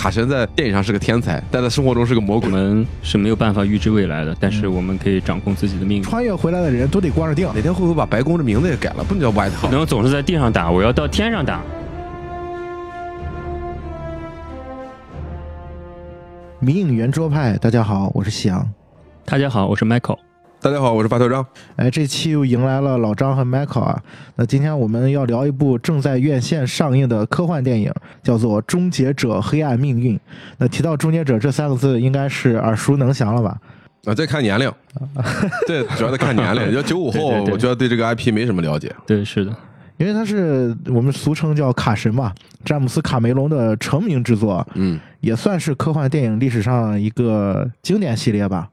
卡神在电影上是个天才，但在生活中是个魔鬼我鬼。们是没有办法预知未来的，但是我们可以掌控自己的命运。穿越回来的人都得光着腚。哪天会不会把白宫的名字也改了？不能叫 White 不 House。能总是在地上打，我要到天上打。迷影圆桌派，大家好，我是夕阳。大家好，我是 Michael。大家好，我是发头张。哎，这期又迎来了老张和 Michael 啊。那今天我们要聊一部正在院线上映的科幻电影，叫做《终结者：黑暗命运》。那提到“终结者”这三个字，应该是耳熟能详了吧？啊，这看年龄，对，主要在看年龄。要九五后，对对对我觉得对这个 IP 没什么了解。对，是的，因为它是我们俗称叫卡神嘛，詹姆斯·卡梅隆的成名之作，嗯，也算是科幻电影历史上一个经典系列吧。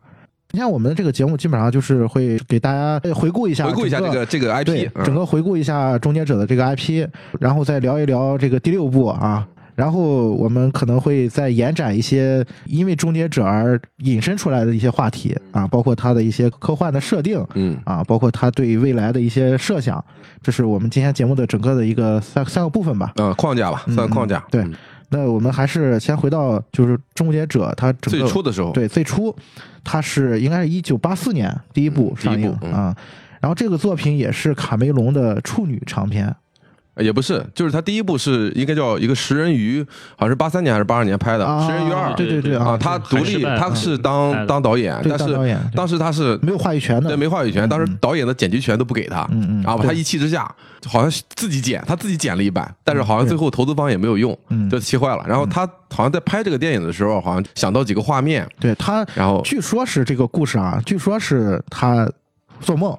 今天我们的这个节目基本上就是会给大家回顾一下，回顾一下这个这个 IP，，嗯整个回顾一下《终结者》的这个 IP，然后再聊一聊这个第六部啊。然后我们可能会再延展一些因为《终结者》而引申出来的一些话题啊，包括它的一些科幻的设定嗯啊，包括它对未来的一些设想。这是我们今天节目的整个的一个三三个部分吧。呃框架吧，算框架。对嗯那我们还是先回到就是《终结者》它整个最初的时候，对，最初它是应该是一九八四年第一部嗯第一上映部嗯。啊，然后这个作品也是卡梅隆的处女长片，呃也不是，就是他第一部是应该叫一个食人鱼，好像是八三年还是八二年拍的啊《食人鱼二》对对对啊，他独立，他是当当导演，但是当导演当时他是没有话语权的对，没话语权，当时嗯。导演的剪辑权都不给他，嗯嗯然后他一气之下，好像自己剪，他自己剪了一版，但是好像最后投资方也没有用，嗯就气坏了。然后他好像在拍这个电影的时候，好像想到几个画面，对他，然后据说是这个故事啊，据说是他做梦，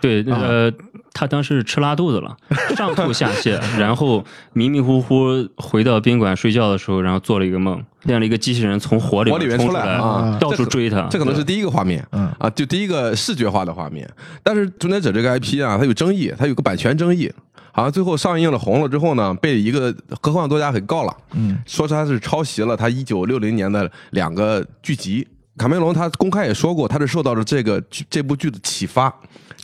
对，啊。呃，他当时吃拉肚子了，上吐下泻，然后迷迷糊糊回到宾馆睡觉的时候，然后做了一个梦，见了一个机器人从火里火里面出来啊，到处追他。这可能是第一个画面，嗯啊，就第一个视觉化的画面。但是《终结者》这个 IP 啊，它有争议，它有个版权争议，好像最后上映了红了之后呢，被一个科幻作家给告了，嗯说他是抄袭了他一九六零年的两个剧集。卡梅隆他公开也说过，他是受到了这个这部剧的启发，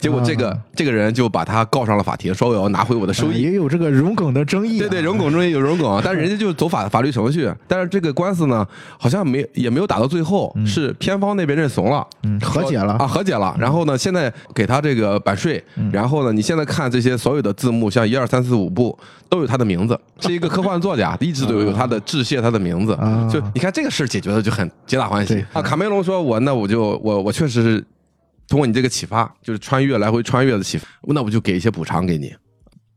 结果这个、啊这个人就把他告上了法庭，说我要拿回我的收益。也有这个荣梗的争议、啊，对对，荣梗争议有荣梗，但是人家就走法法律程序，但是这个官司呢，好像没也没有打到最后，是偏方那边认怂了，嗯和解了。啊，和解了。然后呢，现在给他这个版税，然后呢，你现在看这些所有的字幕，像一二三四五部都有他的名字，是一个科幻作家，一直都有他的致谢他的名字。啊，就你看这个事儿解决的就很皆大欢喜。啊。卡梅隆说，我那我就我我确实是通过你这个启发，就是穿越来回穿越的启发，那我就给一些补偿给你。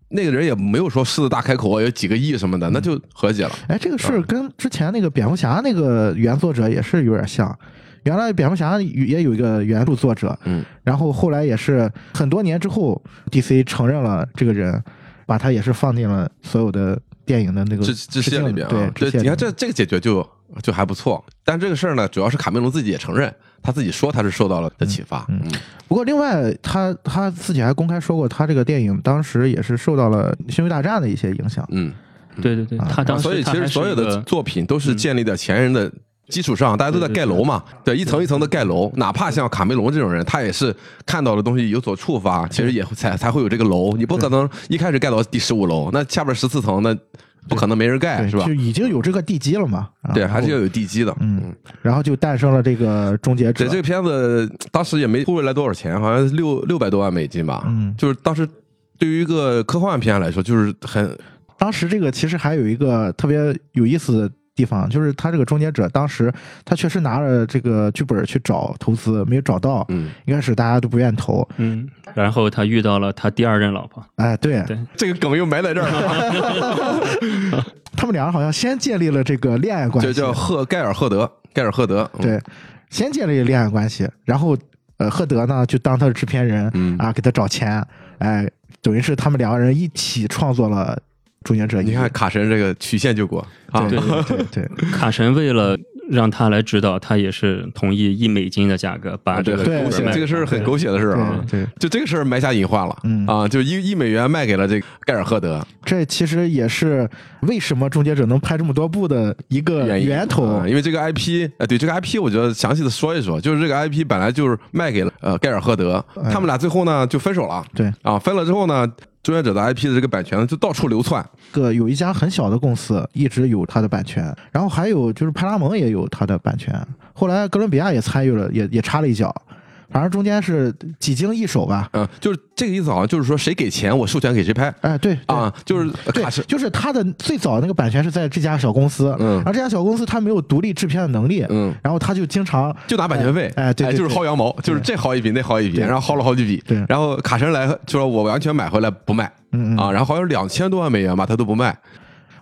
那个人也没有说狮子大开口啊，有几个亿什么的，那就和解了。哎，这个事儿跟之前那个蝙蝠侠那个原作者也是有点像。原来蝙蝠侠也有一个原著作者，嗯，然后后来也是很多年之后，DC 承认了这个人，把他也是放进了所有的电影的那个致致谢里面啊，对，你看这这个解决就就还不错。但这个事儿呢，主要是卡梅隆自己也承认，他自己说他是受到了的启发。嗯，不过另外他他自己还公开说过，他这个电影当时也是受到了《星球大战》的一些影响。嗯，对对对，他当时所以其实所有的作品都是建立在前人的基础上，大家都在盖楼嘛，对，一层一层的盖楼。哪怕像卡梅隆这种人，他也是看到的东西有所触发，其实也会才才会有这个楼。你不可能一开始盖到第十五楼，那下边十四层那不可能没人盖，是吧就？已经有这个地基了嘛？啊对，还是要有地基的。嗯，然后就诞生了这个终结者对，这。个片子当时也没出回来多少钱，好像六六百多万美金吧。嗯就是当时对于一个科幻片来说，就是很当时这个其实还有一个特别有意思的地方，就是他这个终结者当时他确实拿着这个剧本去找投资，没有找到，嗯，应该是大家都不愿投。嗯，然后他遇到了他第二任老婆，哎，对。对。这个梗又埋在这儿了，他们俩人好像先建立了这个恋爱关就系，叫赫盖尔赫德，盖尔赫德。嗯，对，先建立恋爱关系，然后呃，赫德呢就当他的制片人，嗯。啊，给他找钱，哎，等于是他们两个人一起创作了《终结者》。你看卡神这个曲线救国啊，对对对。对，卡神为了让他来指导，他也是同意一美金的价格把这个这个事儿很狗血的事儿啊。对对，就这个事儿埋下隐患了，嗯。啊，就一一美元卖给了这个盖尔赫德，这其实也是为什么《终结者》能拍这么多部的一个源头。啊因为这个 IP，呃，对这个 IP，我觉得详细的说一说，就是这个 IP 本来就是卖给了呃盖尔赫德，他们俩最后呢就分手了，对。啊，分了之后呢，志愿者的 IP 的这个版权就到处流窜，个有一家很小的公司一直有它的版权，然后还有就是派拉蒙也有它的版权，后来哥伦比亚也参与了，也也插了一脚，反正中间是几经易手吧。嗯，就是这个意思，好像就是说谁给钱，我授权给谁拍哎，对对。啊，就是对卡，是就是他的最早那个版权是在这家小公司，嗯。然后这家小公司他没有独立制片的能力，嗯。然后他就经常就拿版权费，哎哎对对就是薅羊毛，就是这薅一笔，那薅一笔，然后薅了好几笔，对。然后卡神来就说我完全买回来不卖，嗯嗯。啊，然后好像两千多万美元吧，他都不卖，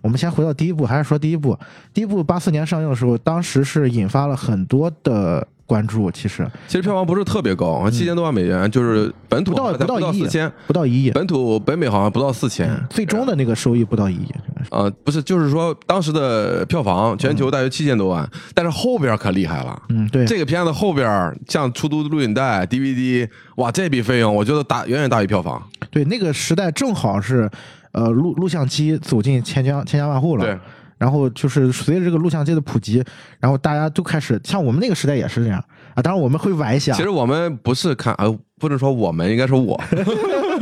我们先回到第一部，还是说第一部？第一部八四年上映的时候，当时是引发了很多的关注，其实其实票房不是特别高，七千多万美元，就是本土不到四千，不到一亿，本土北美好像不到四千，最终的那个收益不到一亿。呃，不是，就是说当时的票房全球大约七千多万，但是后边可厉害了。嗯，对，这个片子后边像出租录影带、DVD，哇，这笔费用我觉得大远远大于票房。对那个时代正好是，呃，录录像机走进千家千家万户了。对，然后就是随着这个录像机的普及，然后大家都开始像我们那个时代也是这样啊。当然我们会晚一些啊。其实我们不是看，呃，不能说我们，应该说我，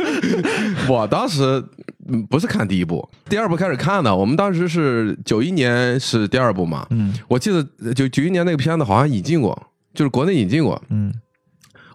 我当时嗯不是看第一部，第二部开始看的。我们当时是九一年是第二部嘛，嗯我记得呃九九一年那个片子好像引进过，就是国内引进过，嗯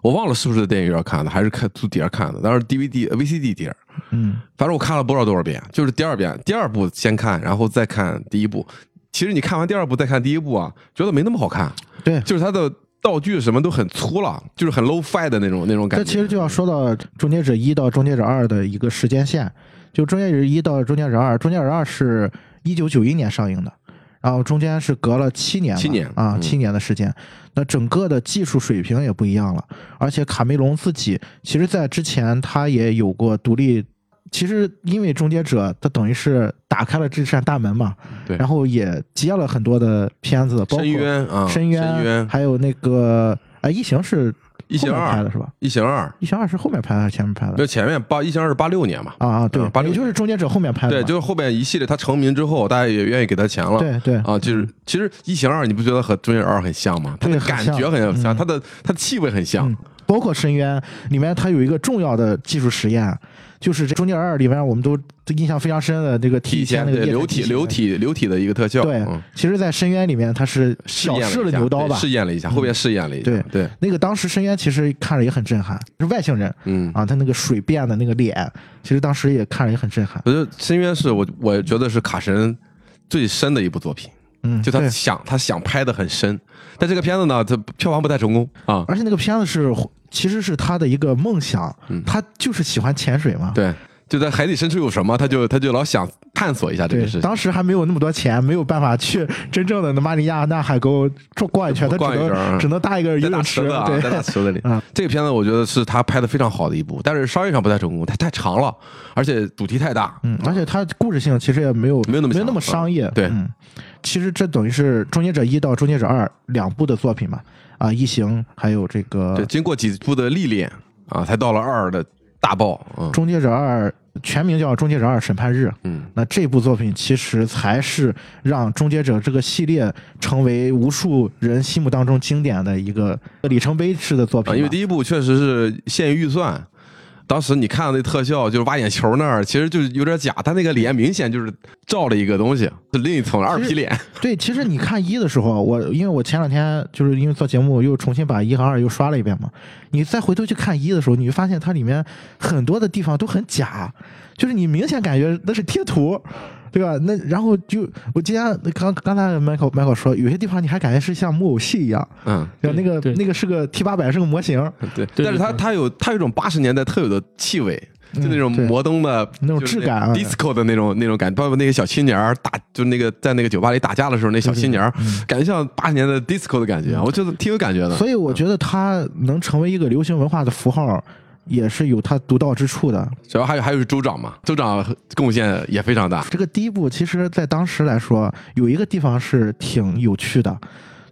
我忘了是不是在电影院看的，还是看从碟儿看的，当时 DVD、VCD 碟儿。嗯反正我看了不知道多少遍，就是第二遍，第二部先看，然后再看第一部。其实你看完第二部再看第一部啊，觉得没那么好看，对。就是它的道具什么都很粗了，就是很 low fi 的那种那种感觉。这其实就要说到《终结者一》到《终结者二》的一个时间线，就《终结者一》到《终结者二》，《终结者二》是一九九一年上映的，然后中间是隔了七年吧，七年啊，嗯七年的时间。那整个的技术水平也不一样了，而且卡梅隆自己其实在之前他也有过独立。其实，因为《终结者》它等于是打开了这扇大门嘛，对然后也接了很多的片子，包括深渊啊，深渊，深渊，还有那个啊，异形是异形二拍二的，是吧？异形二，异形二是后面拍的还是前面拍的那？前面八异形二是八六年嘛，啊啊，对嗯，86也就是终结者后面拍的对，就是后面一系列他成名之后，大家也愿意给他钱了。对对啊，就是其实异形二你不觉得和终结者二很像吗？他的感觉很像，嗯它的他的气味很像嗯。包括深渊里面，它有一个重要的技术实验，就是这《终结者二》里边我们都印象非常深的这个体体现那个流体流体流体的一个特效。对嗯，其实，在深渊里面，他是试小试验了牛刀吧？试验了一下，后边试验了一下。对对，那个当时深渊其实看着也很震撼，是外星人嗯。啊，他那个水变的那个脸，其实当时也看着也很震撼。我觉得《深渊》是我我觉得是卡神最深的一部作品，嗯，就他想他想拍的很深，但这个片子呢，它票房不太成功啊。而且那个片子是其实是他的一个梦想，嗯他就是喜欢潜水嘛。对，就在海底深处有什么，他就他就老想探索一下这个事，情。当时还没有那么多钱，没有办法去真正的马里亚纳海沟逛逛一圈，他只能只能搭一个游泳池。在池子里啊。这个片子我觉得是他拍的非常好的一部，但是商业上不太成功，它太长了，而且主题太大。嗯，而且它故事性其实也没有没有那么没有那么商业。对嗯，其实这等于是《终结者一》到《终结者二》两部的作品嘛。啊，异形还有这个对，经过几部的历练啊，才到了二的大爆。嗯《终结者二》全名叫《终结者二审判日》。嗯，那这部作品其实才是让《终结者》这个系列成为无数人心目当中经典的一个里程碑式的作品啊，因为第一部确实是限于预算。当时你看到那特效，就是挖眼球那儿，其实就是有点假，他那个脸明显就是照了一个东西，是另一层二皮脸。对，其实你看一的时候，我因为我前两天就是因为做节目又重新把一和二又刷了一遍嘛，你再回头去看一的时候，你会发现它里面很多的地方都很假，就是你明显感觉那是贴图。对吧？那然后就我今天刚刚才 Michael Michael 说，有些地方你还感觉是像木偶戏一样，嗯，对？那个对那个是个 T 八百是个模型，对。对但是它对它有它有一种八十年代特有的气味，就那种摩登的那种质感啊 disco 的那种那种感觉，包括那个小青年儿打，就那个在那个酒吧里打架的时候，那小青年儿感觉像八十年代 disco 的感觉，我觉得挺有感觉的。所以我觉得它能成为一个流行文化的符号，也是有它独到之处的。主要还有还有是州长嘛，州长贡献也非常大。这个第一部其实在当时来说，有一个地方是挺有趣的，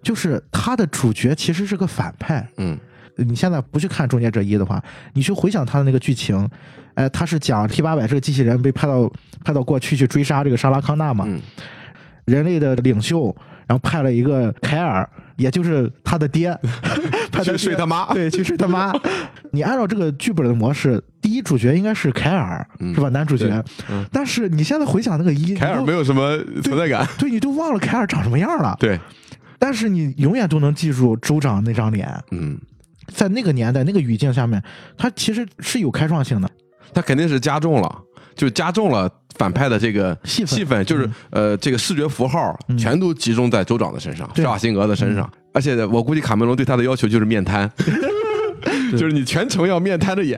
就是它的主角其实是个反派。嗯，你现在不去看《终结者一》的话，你去回想他的那个剧情，哎，他是讲 T 八百这个机器人被派到派到过去去追杀这个莎拉康纳嘛，嗯人类的领袖，然后派了一个凯尔，也就是他的爹，拍的去睡他妈对，去睡他妈。你按照这个剧本的模式，第一主角应该是凯尔，是吧？男主角。但是你现在回想那个一，嗯凯尔没有什么存在感，对你都忘了凯尔长什么样了。对，但是你永远都能记住州长那张脸。嗯，在那个年代、那个语境下面，他其实是有开创性的。他肯定是加重了，就加重了反派的这个戏份戏份，就是呃，这个视觉符号全都集中在州长的身上，施瓦辛格的身上。而且我估计卡梅隆对他的要求就是面瘫，就是你全程要面瘫着演。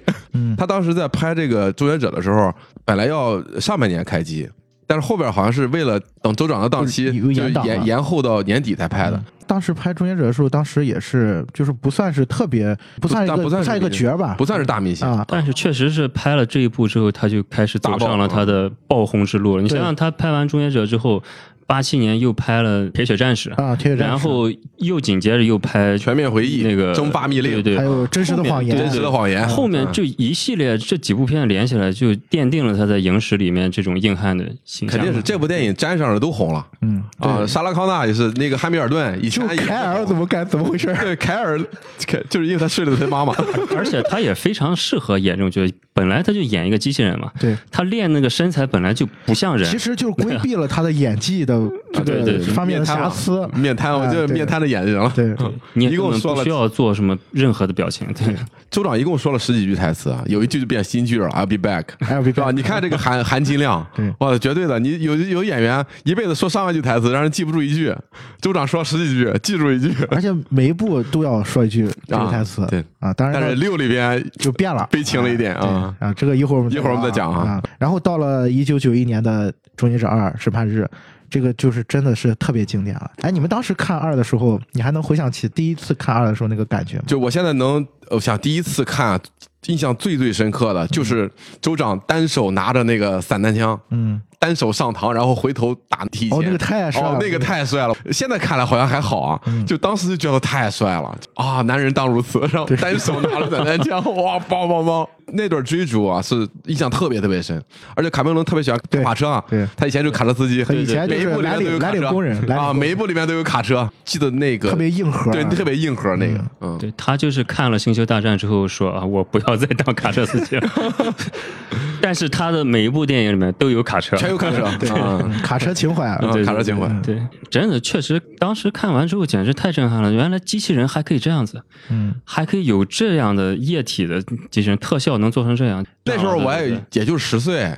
他当时在拍这个《终结者》的时候，本来要上半年开机，但是后边好像是为了等州长的档期，就延延后到年底才拍的。当时拍《终结者》的时候，当时也是就是不算是特别，不算一个不算一个角吧，不算是大明星啊。但是确实是拍了这一部之后，他就开始走上了他的爆红之路了。你想想，他拍完《终结者》之后。八七年又拍了《铁血战士》啊，铁血战士，然后又紧接着又拍《全面回忆》那个《蒸发密令》，对对，还有《真实的谎言》，真实的谎言。后面就一系列这几部片连起来，就奠定了他在影史里面这种硬汉的形象。肯定是这部电影沾上了都红了。嗯啊，莎拉康纳也是那个汉密尔顿，以前凯尔怎么干？怎么回事？对，凯尔，凯就是因为他睡了他妈妈，而且他也非常适合演这种角色。本来他就演一个机器人嘛，对，他练那个身材本来就不像人，其实就是规避了他的演技的这个方面的瑕疵。面瘫，我就是面瘫的眼睛了。对，你一共说了需要做什么任何的表情。对，州长一共说了十几句台词啊，有一句就变新句了，I'll be back，是吧？你看这个含含金量，哇，绝对的。你有有演员一辈子说上万句台词，让人记不住一句，州长说十几句，记住一句，而且每一部都要说一句这个台词。对啊，当然，但是六里边就变了，悲情了一点啊啊，这个一会儿我们一会儿我们再讲啊。然后到了一九九一年的《终结者二：审判日》。这个就是真的是特别经典了。哎，你们当时看二的时候，你还能回想起第一次看二的时候那个感觉吗？就我现在能，我想第一次看，印象最最深刻的就是州长单手拿着那个散弹枪，嗯，单手上膛，然后回头打提前。哦，那个太帅了，哦，那个太帅了。现在看来好像还好啊，就当时就觉得太帅了啊！男人当如此，然后单手拿着散弹枪，哇，梆梆梆。那段追逐啊，是印象特别特别深，而且卡梅隆特别喜欢卡车啊，对，他以前就卡车司机，以前每一部里面都有卡车工人啊，每一部里面都有卡车，记得那个特别硬核，对，特别硬核那个，嗯，对他就是看了《星球大战》之后说啊，我不要再当卡车司机了。但是他的每一部电影里面都有卡车，全有 卡车，对，卡车情怀，卡车情怀，对，真的确实，当时看完之后简直太震撼了，原来机器人还可以这样子，嗯，还可以有这样的液体的机器人特效能做成这样。那时候我也也就十岁，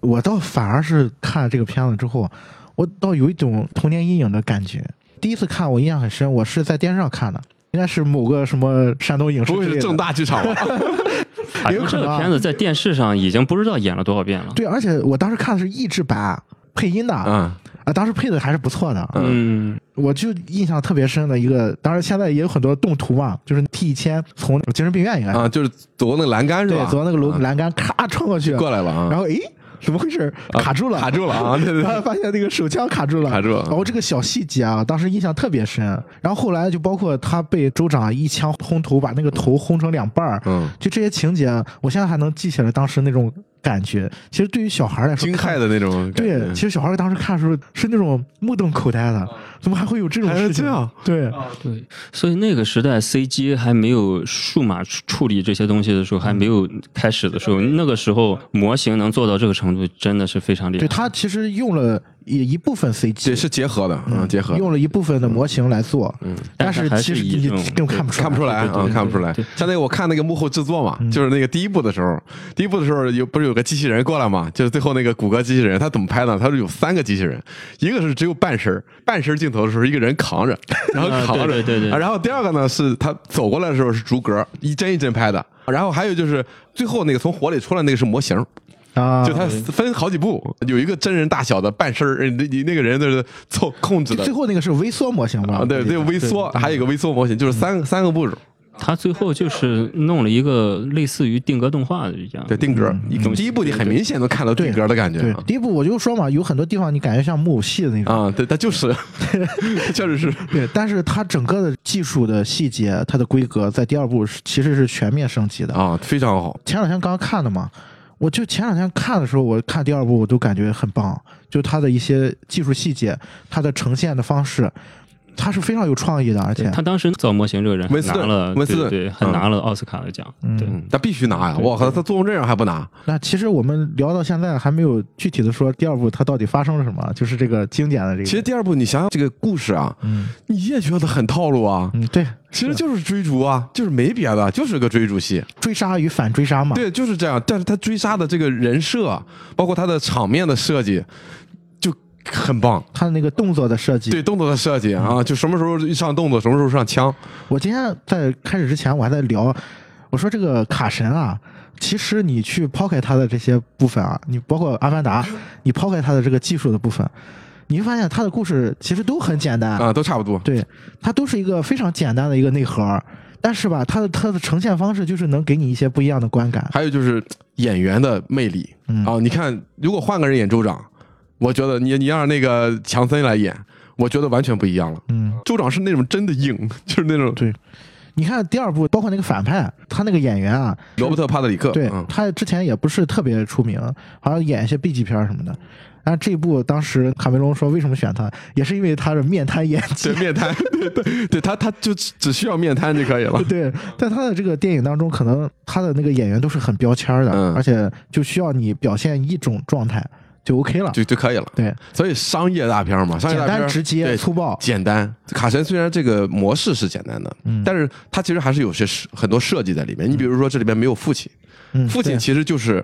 我倒反而是看了这个片子之后，我倒有一种童年阴影的感觉。第一次看我印象很深，我是在电视上看的，应该是某个什么山东影视，不会是正大剧场吧？有这个片子在电视上已经不知道演了多少遍了。对，而且我当时看的是译制版配音的，嗯。啊，当时配的还是不错的，嗯，我就印象特别深的一个，当然现在也有很多动图嘛，就是 T 一千从精神病院应该啊，就是走那个栏杆是吧？对，走那个楼栏杆，咔冲过去过来了啊，然后诶。怎么回事？卡住了，卡住了啊！对 对，发现那个手枪卡住了，卡住了。然后这个小细节啊，当时印象特别深。然后后来就包括他被州长一枪轰头，把那个头轰成两半儿。嗯，就这些情节，我现在还能记起来当时那种感觉。其实对于小孩来说，惊骇的那种。对，其实小孩当时看的时候是那种目瞪口呆的，怎么还会有这种事情？对。对，所以那个时代 CG 还没有数码处理这些东西的时候，还没有开始的时候，那个时候模型能做到这个程度，真的是非常厉害。对它其实用了一一部分 CG，这是结合的，嗯，结合。用了一部分的模型来做，嗯，但是其实你根本看不出来。看不出来啊，看不出来。像那个我看那个幕后制作嘛，就是那个第一部的时候，第一部的时候有不是有个机器人过来嘛，就是最后那个谷歌机器人，他怎么拍呢？他是有三个机器人，一个是只有半身半身镜头的时候一个人扛着，然后扛着，对对对，然后第二个呢是他走过来的时候是逐格一帧一帧拍的，然后还有就是最后那个从火里出来那个是模型。啊，就它分好几步，有一个真人大小的半身儿，你你那个人就是凑控制的。最后那个是微缩模型吧？啊，对，对，微缩，还有一个微缩模型，就是三个三个步骤。他最后就是弄了一个类似于定格动画的一样，对，定格。第一部你很明显能看到定格的感觉。对，第一部我就说嘛，有很多地方你感觉像木偶戏的那种。啊，对，它就是，确实是。对，但是它整个的技术的细节，它的规格在第二部其实是全面升级的啊，非常好。前两天刚刚看的嘛。我就前两天看的时候，我看第二部我都感觉很棒，就它的一些技术细节，它的呈现的方式，他是非常有创意的，而且他当时造模型这个人温斯顿拿了，温斯顿对对，还嗯拿了奥斯卡的奖。对，嗯，那必须拿呀！我靠，他做成这样还不拿？那其实我们聊到现在还没有具体的说第二部它到底发生了什么，就是这个经典的这个。其实第二部你想想这个故事啊，嗯你也觉得很套路啊。嗯，对，其实就是追逐啊，就是没别的，就是个追逐戏。追杀与反追杀嘛。对，就是这样。但是他追杀的这个人设，包括他的场面的设计，就很棒。他的那个动作的设计，对动作的设计啊，就什么时候一上动作，什么时候上枪。我今天在开始之前我还在聊，我说这个卡神啊，其实你去抛开他的这些部分啊，你包括阿凡达，你抛开他的这个技术的部分，你会发现他的故事其实都很简单，啊，都差不多。对，它都是一个非常简单的一个内核，但是吧，它的它的呈现方式就是能给你一些不一样的观感。还有就是演员的魅力嗯啊，你看，如果换个人演州长，我觉得你你让那个强森来演，我觉得完全不一样了。嗯，州长是那种真的硬，就是那种对。你看第二部，包括那个反派，他那个演员啊，罗伯特·帕特里克，对嗯，他之前也不是特别出名，好像演一些 B 级片什么的。但是这一部当时卡梅隆说为什么选他，也是因为他的面瘫演技对。面瘫，对对对，他他就只只需要面瘫就可以了。对，在他的这个电影当中，可能他的那个演员都是很标签的，嗯而且就需要你表现一种状态就 OK 了。就就可以了。对，所以商业大片嘛，商业简大片单直接对粗暴。简单。卡神虽然这个模式是简单的，嗯但是它其实还是有些很多设计在里面。你比如说这里面没有父亲，嗯，父亲其实就是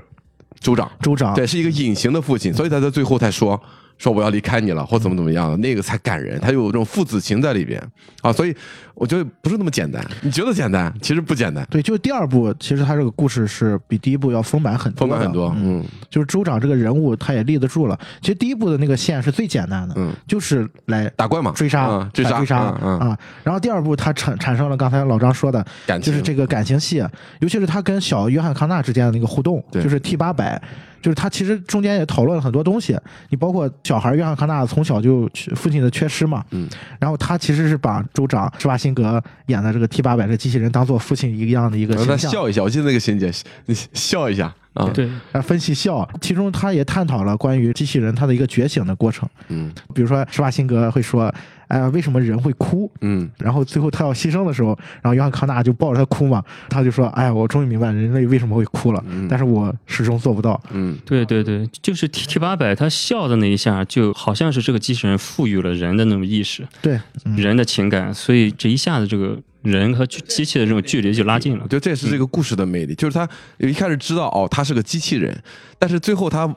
州长，州长，对，是一个隐形的父亲，所以他在最后才说。说我要离开你了，或怎么怎么样的，那个才感人，他有这种父子情在里边啊，所以我觉得不是那么简单。你觉得简单，其实不简单，对，就是第二部，其实他这个故事是比第一部要丰满很多，丰满很多。嗯，嗯就是州长这个人物，他也立得住了。其实第一部的那个线是最简单的，嗯，就是来打怪嘛，追杀、嗯追杀，追杀啊。然后第二部他产产生了刚才老张说的，感情就是这个感情戏，尤其是他跟小约翰康纳之间的那个互动，对就是 T 八百，就是他其实中间也讨论了很多东西。你包括小孩约翰康纳从小就父亲的缺失嘛，嗯，然后他其实是把州长施瓦辛格演的这个 T 八百这机器人当做父亲一样的一个形象。笑一下，我记得那个情节，你笑一下啊，对，啊，分析笑，其中他也探讨了关于机器人它的一个觉醒的过程。嗯比如说施瓦辛格会说：“哎呀，为什么人会哭？”嗯，然后最后他要牺牲的时候，然后约翰康纳就抱着他哭嘛，他就说：“哎呀，我终于明白人类为什么会哭了，但是我始终做不到。嗯，对对对，就是 T T 八百，他笑的那一下，就好像是这个机器人赋予了人的那种意识，对，嗯，人的情感，所以这一下子这个人和机器的这种距离就拉近了我。觉得这也是这个故事的魅力，就是他一开始知道哦，他是个机器人，但是最后他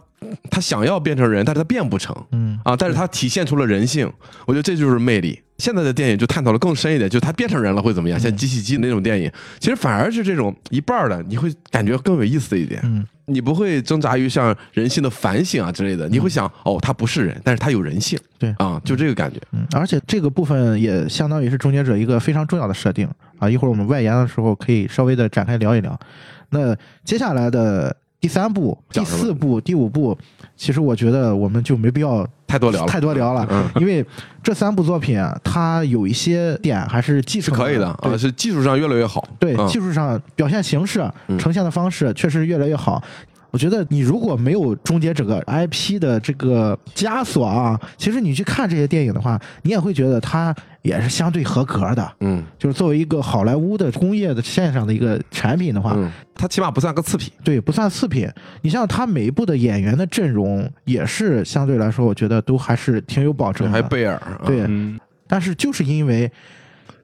他想要变成人，但是他变不成，嗯啊，但是他体现出了人性，我觉得这就是魅力。现在的电影就探讨的更深一点，就是他变成人了会怎么样？像机器机那种电影，其实反而是这种一半儿的，你会感觉更有意思一点。嗯，你不会挣扎于像人性的反省啊之类的，你会想哦，他不是人，但是他有人性。对啊，就这个感觉。嗯，而且这个部分也相当于是终结者一个非常重要的设定啊。一会儿我们外延的时候可以稍微的展开聊一聊。那接下来的第三部、第四部、第五部，其实我觉得我们就没必要太多聊了，太多聊了，嗯因为这三部作品啊，它有一些点还是技术是可以的对啊，是技术上越来越好。对，嗯技术上表现形式、嗯呈现的方式确实越来越好。我觉得你如果没有终结整个 IP 的这个枷锁啊，其实你去看这些电影的话，你也会觉得它也是相对合格的。嗯就是作为一个好莱坞的工业的线上的一个产品的话，嗯，他起码不算个次品。对，不算次品。你像它每一部的演员的阵容也是相对来说，我觉得都还是挺有保证的。还有贝尔，啊对，嗯，但是就是因为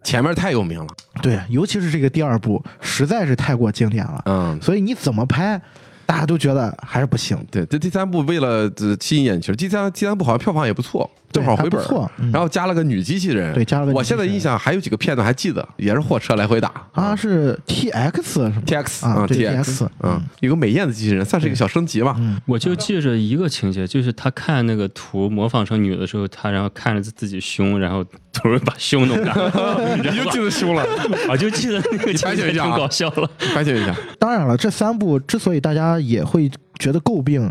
前面太有名了。对，尤其是这个第二部实在是太过经典了，嗯，所以你怎么拍，大家都觉得还是不行。对，这第三部为了呃吸引眼球，第三第三部好像票房也不错，正好回本错嗯。然后加了个女机器人，对加了个女我现在印象还有几个片段还记得，也是货车来回打。啊，是 T X 什么 T X 啊 T TX 嗯，有个美艳的机器人，算是一个小升级吧。嗯，我就记着一个情节，就是他看那个图模仿成女的时候，他然后看着自己胸，然后突然把胸弄大，你就记得胸了，我 就记得那个情节挺反省一下啊搞笑了。反省一下。当然了，这三部之所以大家也会觉得诟病，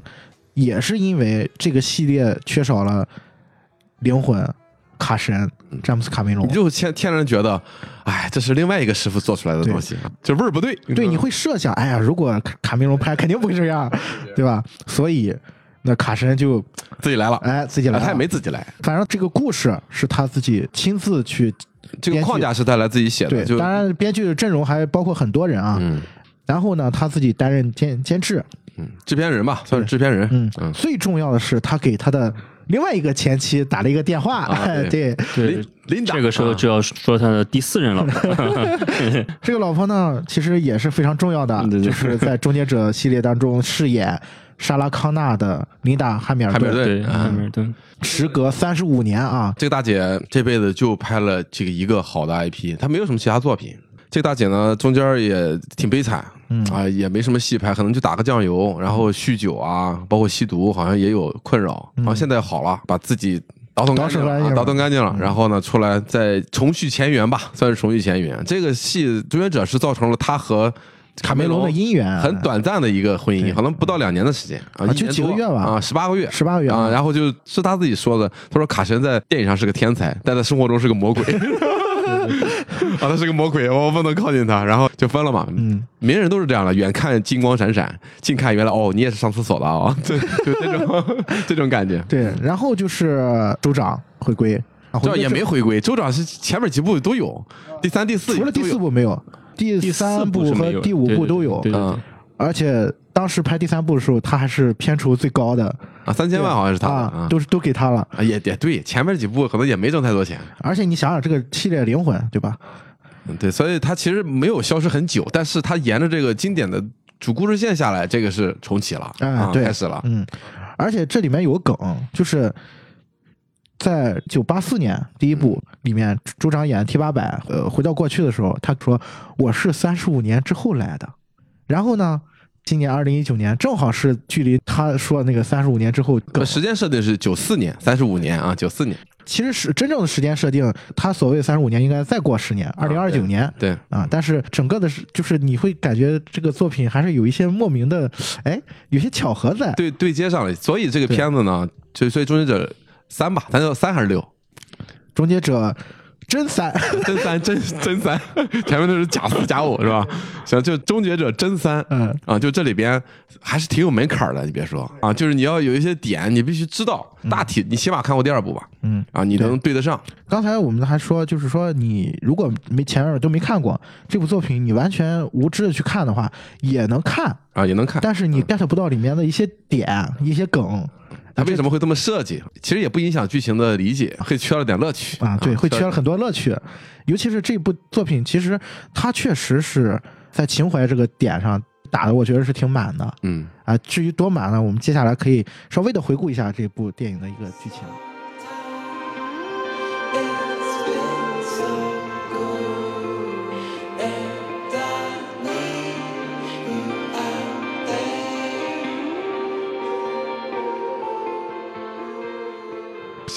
也是因为这个系列缺少了灵魂卡神詹姆斯卡梅隆你。就天天然觉得，哎，这是另外一个师傅做出来的东西，这味儿不对。对，你会设想，哎呀，如果卡卡梅隆拍，肯定不会这样，对吧？所以那卡神就自己来了，哎自己来他也没自己来，反正这个故事是他自己亲自去这个框架是他来自己写的，对，当然编剧的阵容还包括很多人啊。嗯。然后呢，他自己担任监监制，嗯，制片人吧，算是制片人，嗯嗯，最重要的是他给他的另外一个前妻打了一个电话，啊对，对琳，琳达这个时候啊就要说他的第四任老婆 这个老婆呢，其实也是非常重要的，对对。就是在《终结者》系列当中饰演莎拉康纳的琳达·汉密尔顿，汉密尔顿对，嗯。汉密尔顿，时隔三十五年啊，这个大姐这辈子就拍了这个一个好的 IP，她没有什么其他作品。这个大姐呢，中间也挺悲惨，嗯。啊，也没什么戏拍，可能就打个酱油，然后酗酒啊，包括吸毒，好像也有困扰。然后现在好了，把自己倒腾干净了，倒腾干净了，然后呢，出来再重续前缘吧，算是重续前缘。这个戏《终结者》是造成了她和卡梅隆的姻缘很短暂的一个婚姻，可能不到两年的时间。啊，啊就几个月吧。啊，十八个月，十八个月。啊。然后就是他自己说的，他说卡神在电影上是个天才，但在生活中是个魔鬼。啊，他是个魔鬼，我不能靠近他，然后就分了嘛。嗯，名人都是这样的，远看金光闪闪，近看原来哦，你也是上厕所了啊，对就这种 这种感觉。对，然后就是州长回归，啊这也回归之没回归，州长是前面几部都有，第三、第四除了第四部没有，第第三部和第五部都有，对对嗯。而且当时拍第三部的时候，他还是片酬最高的。啊，三千万好像是他啊啊，都是都给他了。啊也也对，前面几部可能也没挣太多钱。而且你想想这个系列灵魂，对吧？嗯对，所以他其实没有消失很久，但是他沿着这个经典的主故事线下来，这个是重启了，嗯啊，对开始了，嗯，而且这里面有个梗，就是在九八四年第一部里面，朱长演 T 八百，呃，回到过去的时候，他说我是三十五年之后来的，然后呢，今年二零一九年正好是距离他说那个三十五年之后时间设定是九四年，三十五年啊，九四年，其实是真正的时间设定，他所谓三十五年应该再过十年，二零二九年。对，啊，但是整个的是，就是你会感觉这个作品还是有一些莫名的，哎，有些巧合在。对对接上了，所以这个片子呢，就所以终结者三吧，咱就三还是六？终结者真三，真三真真三，前面都是假四假五是吧？行，就终结者真三，嗯啊，就这里边还是挺有门槛的，你别说啊，就是你要有一些点，你必须知道大体，你起码看过第二部吧？嗯，啊，你能对得上，刚才我们还说，就是说你如果没前面都没看过这部作品，你完全无知的去看的话，也能看，啊，也能看。但是你 get 不到里面的一些点、一些梗。他为什么会这么设计？其实也不影响剧情的理解，会缺了点乐趣啊，对，会缺了了很多乐趣。尤其是这部作品，其实它确实是在情怀这个点上打的，我觉得是挺满的嗯，啊。至于多满呢，我们接下来可以稍微的回顾一下这部电影的一个剧情。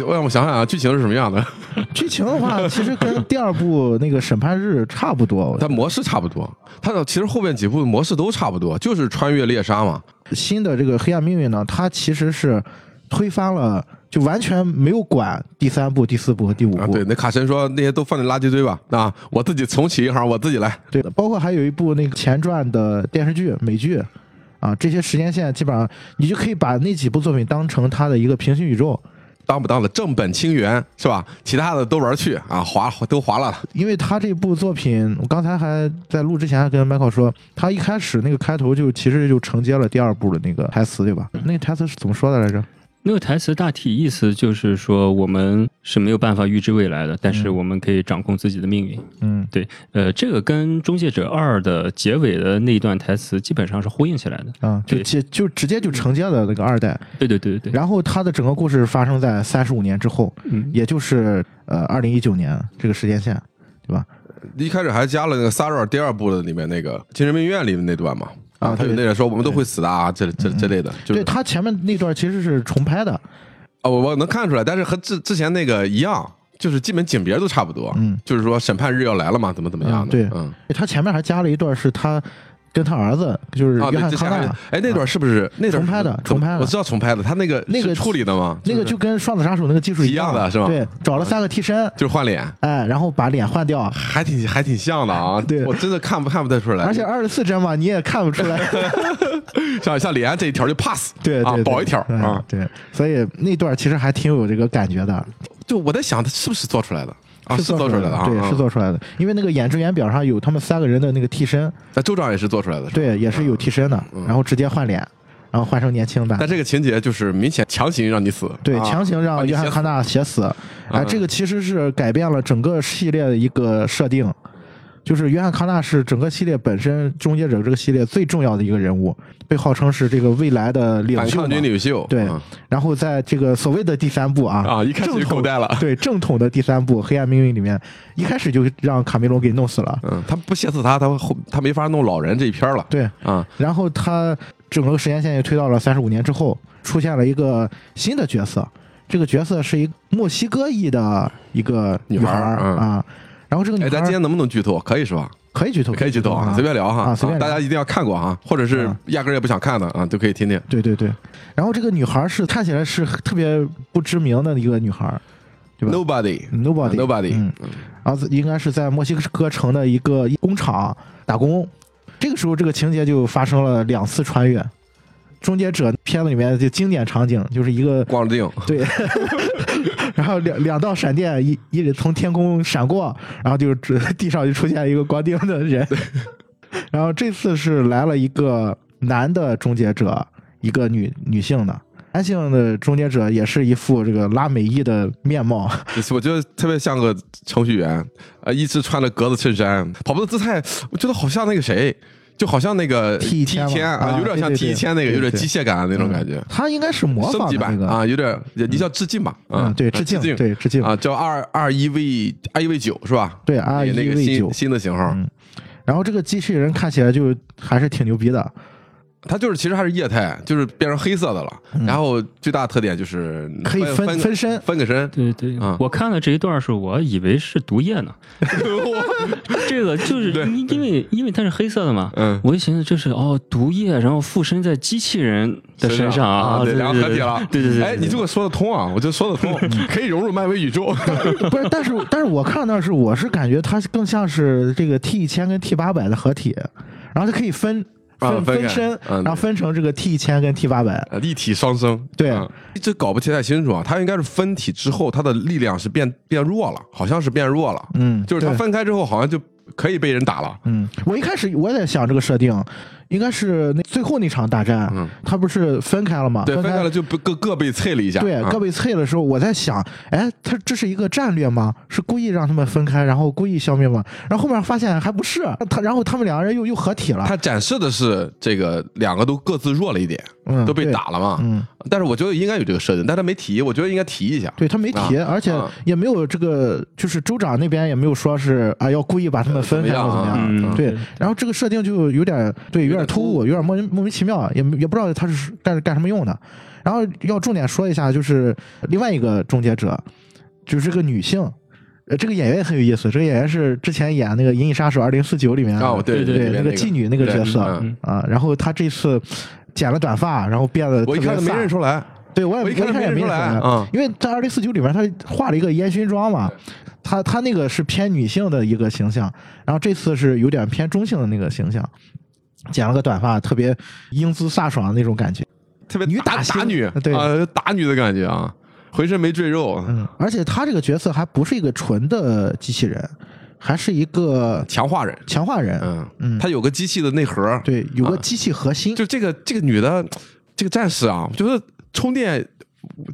我让我想想啊，剧情是什么样的？剧情的话，其实跟第二部那个审判日差不多。但模式差不多，它的其实后面几部模式都差不多，就是穿越猎杀嘛。新的这个黑暗命运呢，它其实是推翻了，就完全没有管第三部、第四部和第五部。啊，对，那卡神说那些都放在垃圾堆吧，啊，我自己重启一行，我自己来。对的，包括还有一部那个前传的电视剧、美剧，啊，这些时间线基本上你就可以把那几部作品当成它的一个平行宇宙，当不当的正本清源是吧？其他的都玩去啊，划都划了。因为他这部作品，我刚才还在录之前还跟 Michael 说，他一开始那个开头就其实就承接了第二部的那个台词，对吧？那个台词是怎么说的来着？那个台词大体意思就是说，我们是没有办法预知未来的，但是嗯我们可以掌控自己的命运。嗯，对，呃，这个跟《终结者二》的结尾的那一段台词基本上是呼应起来的。啊，就接就直接就承接了那个二代，对对对对对，然后他的整个故事发生在三十五年之后，嗯，也就是呃二零一九年这个时间线，对吧？一开始还加了那个萨尔第二部的里面那个精神病院里的那段嘛，啊啊，他有那个说我们都会死的啊，这这这类的，就是对他前面那段其实是重拍的，哦，我我能看出来，但是和之之前那个一样，就是基本景别都差不多，嗯，就是说审判日要来了嘛，怎么怎么样的，嗯对嗯，他前面还加了一段是他跟他儿子就是啊，约翰哎，那段是不是那段重拍的重拍的我知道重拍的，他那个那个处理的吗？那个就跟双子杀手那个技术一样的是吧对，找了三个替身，就是换脸，哎，然后把脸换掉，还挺还挺像的啊。对我真的看不看不太出来，而且二十四帧嘛，你也看不出来。像像李安这一条就 pass，啊，对啊，保一条啊。对，所以那段其实还挺有这个感觉的，就我在想，他是不是做出来的啊？是做出来的啊，对，啊。是做出来的，因为那个演职员表上有他们三个人的那个替身，那州长也是做出来的，对，也是有替身的，然后直接换脸，然后换成年轻版但。这个情节就是明显强行让你死，对，啊强行让约翰康纳写死，哎，嗯。这个其实是改变了整个系列的一个设定，就是约翰康纳是整个系列本身《终结者》这个系列最重要的一个人物，被号称是这个未来的领袖嘛反抗军。领袖，对嗯，然后在这个所谓的第三部啊，啊一开始就正统狗带了对正统的第三部《黑暗命运》里面，一开始就让卡梅隆给弄死了。嗯，他不写死他，他后他没法弄老人这一篇了，对，啊，然后他整个时间线也推到了三十五年之后，出现了一个新的角色，这个角色是一墨西哥裔的一个女女孩啊。然后这个女哎，孩儿咱今天能不能剧透？可以是吧？可以剧透，可以剧透啊，随便聊哈，啊，随便聊大家一定要看过啊，或者是嗯压根儿也不想看的啊，都可以听听。对对对。然后这个女孩儿是看起来是特别不知名的一个女孩儿，对吧 Nobody Nobody Nobody，嗯然后应该是在墨西哥城的一个工厂打工。这个时候，这个情节就发生了两次穿越。终结者片子里面就经典场景，就是一个光腚，对，然后两两道闪电一一直从天空闪过，然后就只地上就出现一个光腚的人，然后这次是来了一个男的终结者，一个女女性的。男性的终结者也是一副这个拉美裔的面貌，我觉得特别像个程序员，啊，一直穿着格子衬衫，跑步的姿态，我觉得好像那个谁，就好像那个 T 一千啊，啊有点像 T 一千那个，有点机械感的那种感觉。它应该是模仿的那个，版啊，有点你叫致敬吧？啊嗯，对，致敬，对，致敬，啊，叫二二一 V 二一 V 九是吧？对二一那个 V 新九，新的型号，嗯。然后这个机器人看起来就还是挺牛逼的，它就是其实还是液态，就是变成黑色的了。然后最大的特点就是嗯可以分分分身。分个身。对对。啊，我看了这一段时候，我以为是毒液呢。这个就是因因为因为它是黑色的嘛，嗯。我就寻思这是哦毒液，然后附身在机器人的身上啊，对，对然后合体了。对对对，哎，你这个说得通啊，我觉得说得通，可以融入漫威宇宙。不是，但是但是我看到是我是感觉它更像是这个 T 一千跟 T 八百的合体，然后它可以分分啊分身，嗯然后分成这个 T 一千跟 T 八百，呃立体双生，对啊一直搞不太清楚啊。它应该是分体之后，它的力量是变变弱了，好像是变弱了。嗯，就是它分开之后，好像就可以被人打了。嗯，我一开始我也在想这个设定，应该是那最后那场大战，嗯它不是分开了吗？对，分开开了就不各各被啐了一下。对，啊各被啐的时候，我在想，哎，他这是一个战略吗？是故意让他们分开，然后故意消灭吗？然后后面发现还不是，他然后他们两个人又又合体了。他展示的是这个两个都各自弱了一点，嗯都被打了嘛。嗯，但是我觉得应该有这个设定，但他没提，我觉得应该提一下。对他没提，啊而且啊也没有这个，就是州长那边也没有说是啊要故意把他们分开或怎么样。嗯对，然后这个设定就有点对，有点突兀，有点莫名莫名其妙，也也不知道他是干干什么用的。然后要重点说一下，就是另外一个终结者，就是这个女性。呃，这个演员也很有意思。这个演员是之前演那个《银翼杀手二零四九》里面对对对那个妓女那个角色嗯啊。然后他这次剪了短发，然后变得我一看都没认出，来。对我也我一看我也没没认出来啊因为在二零四九里面他画了一个烟熏妆嘛，他他那个是偏女性的一个形象，然后这次是有点偏中性的那个形象，剪了个短发，特别英姿飒爽的那种感觉。特别女打星打打女，对啊，打女的感觉啊，浑身没赘肉，嗯，而且她这个角色还不是一个纯的机器人，还是一个强化人。强化人。嗯嗯他有个机器的内核，对，有个啊机器核心。就这个这个女的，这个战士啊，就是充电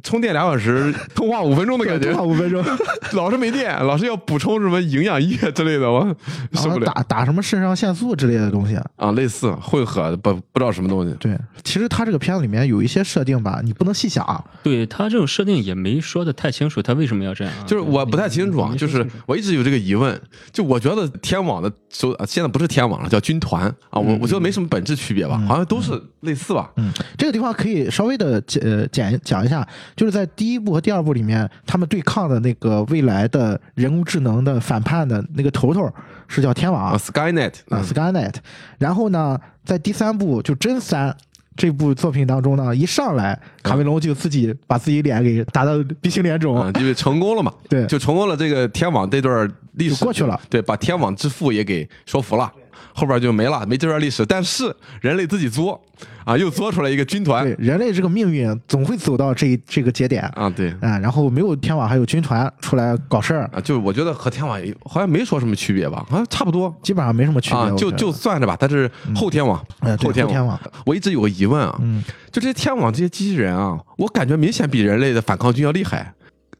充电两小时，通话五分钟的感觉通话五分钟，老是没电，老是要补充什么营养液之类的，我受不了打打什么肾上腺素之类的东西。啊，类似混合，不不知道什么东西。对，其实他这个片子里面有一些设定吧，你不能细想啊。对他这种设定也没说的太清楚，他为什么要这样啊？就是我不太清楚啊，就是我一直有这个疑问，就我觉得天网的首啊现在不是天网了，叫军团啊，我我觉得没什么本质区别吧，好像都是类似吧。嗯，这个地方可以稍微的简呃简讲一下下，就是在第一部和第二部里面，他们对抗的那个未来的人工智能的反叛的那个头头是叫天网啊，Skynet 啊嗯 Skynet，然后呢，在第三部就真三。这部作品当中呢，一上来卡梅隆就自己把自己脸给打到鼻青脸肿，啊，因为成功了嘛，对就成功了这个天网这段历史过去了，对，把天网之父也给说服了。后边就没了，没这段历史。但是人类自己作啊，又作出来一个军团。对人类这个命运总会走到这这个节点。啊，对。啊，然后没有天网，还有军团出来搞事儿，啊，就我觉得和天网也好像没说什么区别吧，好像差不多。基本上没什么区别。啊，就就算着吧，它是后天网，后天网。我一直有个疑问啊，嗯，就这些天网这些机器人啊，我感觉明显比人类的反抗军要厉害，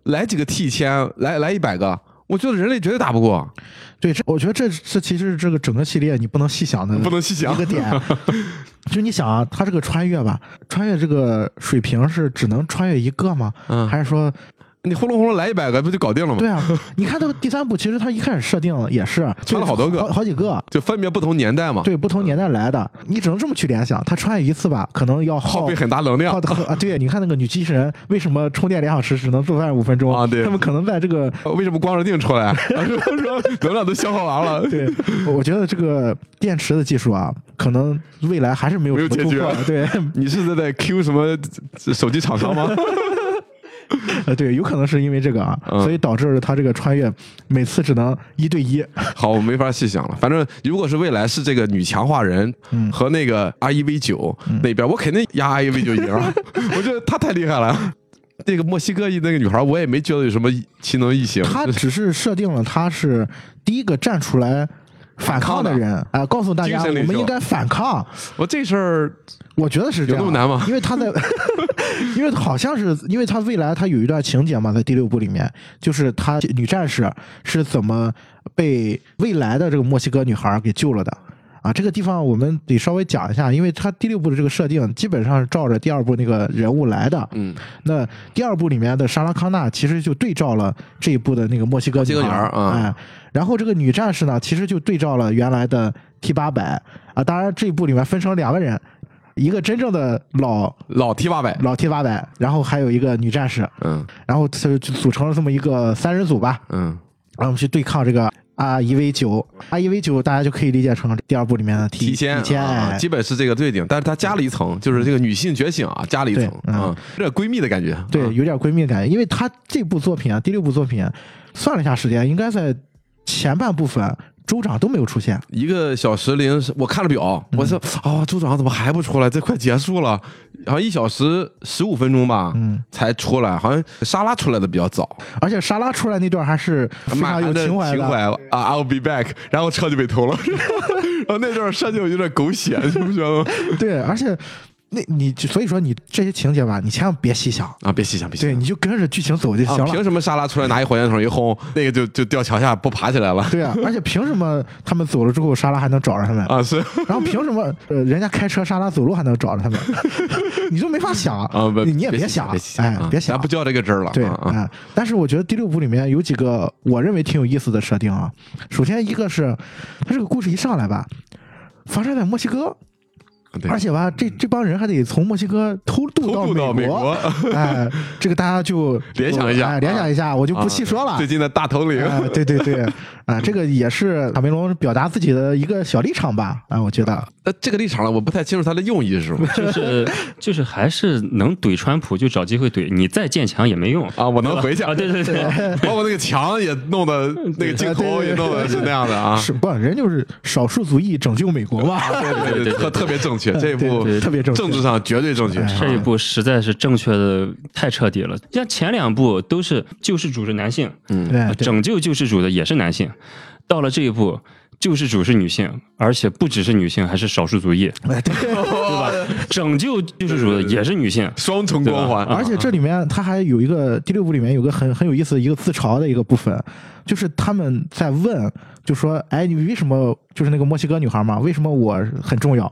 来几个 T 一千，来来一百个，我觉得人类绝对打不过。对，这我觉得这这其实是这个整个系列你不能细想的，不能细想一个点。就你想啊，他这个穿越吧，穿越这个水平是只能穿越一个吗？嗯还是说，你轰隆轰隆来一百个，不就搞定了吗？对啊？你看这个第三部，其实它一开始设定也是 穿了好多个好好几个。就分别不同年代嘛，对，不同年代来的，你只能这么去联想。它穿越一次吧，可能要耗耗费很大能量耗。啊！对，你看那个女机器人为什么充电两小时只能做饭五分钟啊对他们可能在这个为什么光着腚出来？说说能量都消耗完了。对，我我觉得这个电池的技术啊，可能未来还是没有没有解决什么突破。对，你是在在 Q 什么手机厂商吗？呃，对，有可能是因为这个啊，嗯所以导致了他这个穿越每次只能一对一。好，我没法细想了。反正如果是未来是这个女强化人嗯和那个 R E V 九那边，我肯定压 R E V 九赢啊！我觉得他太厉害了。那个墨西哥裔那个女孩，我也没觉得有什么奇能异形。他 只是设定了他是第一个站出来反抗的人啊、告诉大家我们应该反抗。我这事儿我觉得是这样，有那么难吗因为他在，因为好像是因为他未来他有一段情节嘛，在第六部里面，就是他女战士是怎么被未来的这个墨西哥女孩给救了的。啊，这个地方我们得稍微讲一下，因为它第六部的这个设定基本上是照着第二部那个人物来的。嗯，那第二部里面的莎拉康纳其实就对照了这一部的那个墨西哥女孩孩啊哎，然后这个女战士呢，其实就对照了原来的 T 八百啊，当然这一部里面分成两个人，一个真正的老老 T 八百，老 T 八百，然后还有一个女战士，嗯。然后就就组成了这么一个三人组吧，嗯，然后我们去对抗这个 R 一 V 九，R 一 V 九大家就可以理解成第二部里面的提前千，啊，哎基本是这个对顶，但是它加了一层，就是这个女性觉醒啊，加了一层嗯啊，有点闺蜜的感觉。对，啊有点闺蜜感觉，因为她这部作品啊，第六部作品，算了一下时间，应该在前半部分州长都没有出现。一个小时零，我看了表，我说啊，州长怎么还不出来？这快结束了，好像一小时十五分钟吧，嗯，才出来，好像莎拉出来的比较早，而且莎拉出来那段还是非常有情怀的。情怀啊，I'll be back，然后车就被偷了，然后那段设定有点狗血，你不觉得吗？对，而且那你所以说你这些情节吧，你千万别细想，啊，别细想，别细想对，你就跟着剧情走就行啊，了。凭什么莎拉出来拿一火箭筒一轰，那个就就掉桥下不爬起来了？对啊，而且凭什么他们走了之后，莎拉还能找着他们？啊，是然后凭什么呃，人家开车，莎拉走路还能找着他们？你就没法想啊，不，你你也别想，别想哎啊，别想咱不，较这个真儿了。对哎但是我觉得第六部里面有几个我认为挺有意思的设定啊。首先一个是，它这个故事一上来吧，发生在墨西哥，对而且吧，这这帮人还得从墨西哥偷渡偷渡到美美国，哎，这个大家就联想一下。哎联想一下，我就不细说了。最近的大头领，哎，对对对，啊，这个也是卡梅隆表达自己的一个小立场吧，啊，我觉得，呃，这个立场呢，我不太清楚他的用意是什么。就是就是还是能怼川普就找机会怼，你再建墙也没用。啊，我能回去啊！对对对，包括 那个墙也弄的，那个镜头也弄的是那样的啊。是不，人就是少数族裔拯救美国嘛，对对对，特特别正确，这一部特别正确政治上绝对正确。哎这一部实在是正确的太彻底了。像前两部都是救世主是男性，嗯，拯救救世主的也是男性，到了这一步。救世主是女性，而且不只是女性，还是少数族裔。对吧？拯救救世主的也是女性，双重光环，而且这里面他还有一个第六部里面有个很很有意思的一个自嘲的一个部分，就是他们在问，就说，哎，你为什么就是那个墨西哥女孩嘛？为什么我很重要？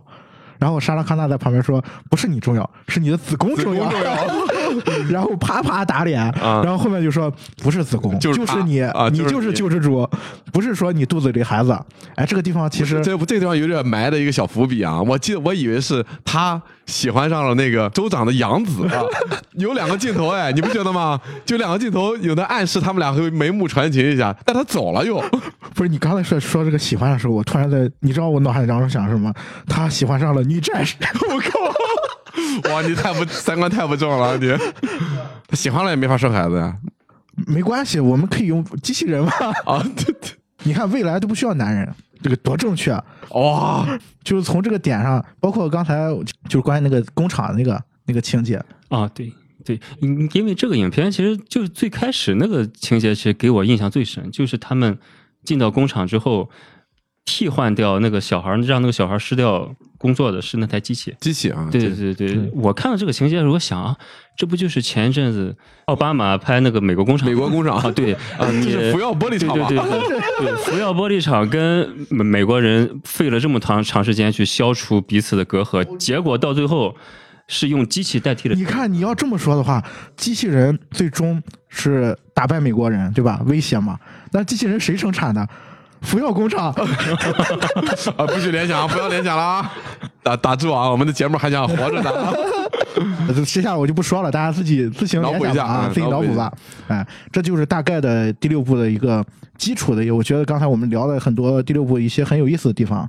然后莎拉康纳在旁边说：“不是你重要，是你的子宫重要。重要 然后啪啪打脸，啊然后后面就说：“不是子宫，就是他你，你就是啊就是救世主，不是说你肚子里孩子。”哎，这个地方其实这这个地方有点埋的一个小伏笔啊！我记得我以为是他喜欢上了那个州长的养子啊，有两个镜头哎，你不觉得吗？就两个镜头有的暗示他们俩会眉目传情一下，但他走了又。不是你刚才说说这个喜欢的时候，我突然在，你知道我脑海当中想什么？他喜欢上了女战士。我靠！哇，你太不三观太不正了，你。他喜欢了也没法生孩子呀。没关系，我们可以用机器人嘛。啊，对对，你看未来都不需要男人，这个多正确啊！哇，就是从这个点上，包括刚才就是关于那个工厂的那个那个情节，啊，对对，因因为这个影片其实就是最开始那个情节，其实给我印象最深，就是他们进到工厂之后，替换掉那个小孩，让那个小孩失掉工作的是那台机器。机器啊，对这对对对，我看到这个情节，我想啊，这不就是前一阵子奥巴马拍那个美国工厂？美国工厂啊，对啊，这是福耀玻璃厂吧？对对对对 对，福耀玻璃厂跟美美国人费了这么长长时间去消除彼此的隔阂，结果到最后是用机器代替了。你看，你要这么说的话，机器人最终是打败美国人，对吧？威胁嘛。那机器人谁生产的？福耀工厂。啊，不许联想，不要联想了啊！打打住啊，我们的节目还想活着呢。接下来我就不说了，大家自己自行脑补一下啊，嗯自己脑补吧。哎，这就是大概的第六部的一个基础的。我觉得刚才我们聊了很多第六部一些很有意思的地方，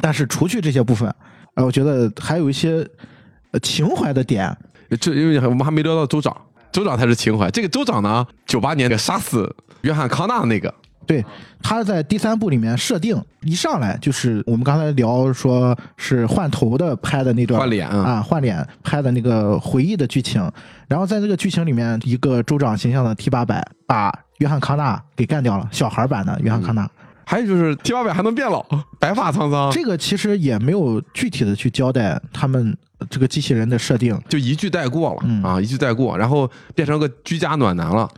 但是除去这些部分，呃，我觉得还有一些呃情怀的点。这因为我们还没聊到州长，州长才是情怀。这个州长呢，九八年给杀死约翰康纳那个，对，他在第三部里面设定一上来就是我们刚才聊说是换头的拍的那段换脸啊啊，换脸拍的那个回忆的剧情，然后在这个剧情里面，一个州长形象的 T 八百把约翰康纳给干掉了，小孩版的约翰康纳。还有就是 T 八百还能变老，白发苍苍，这个其实也没有具体的去交代他们这个机器人的设定。就一句带过了、嗯啊，一句带过，然后变成个居家暖男了。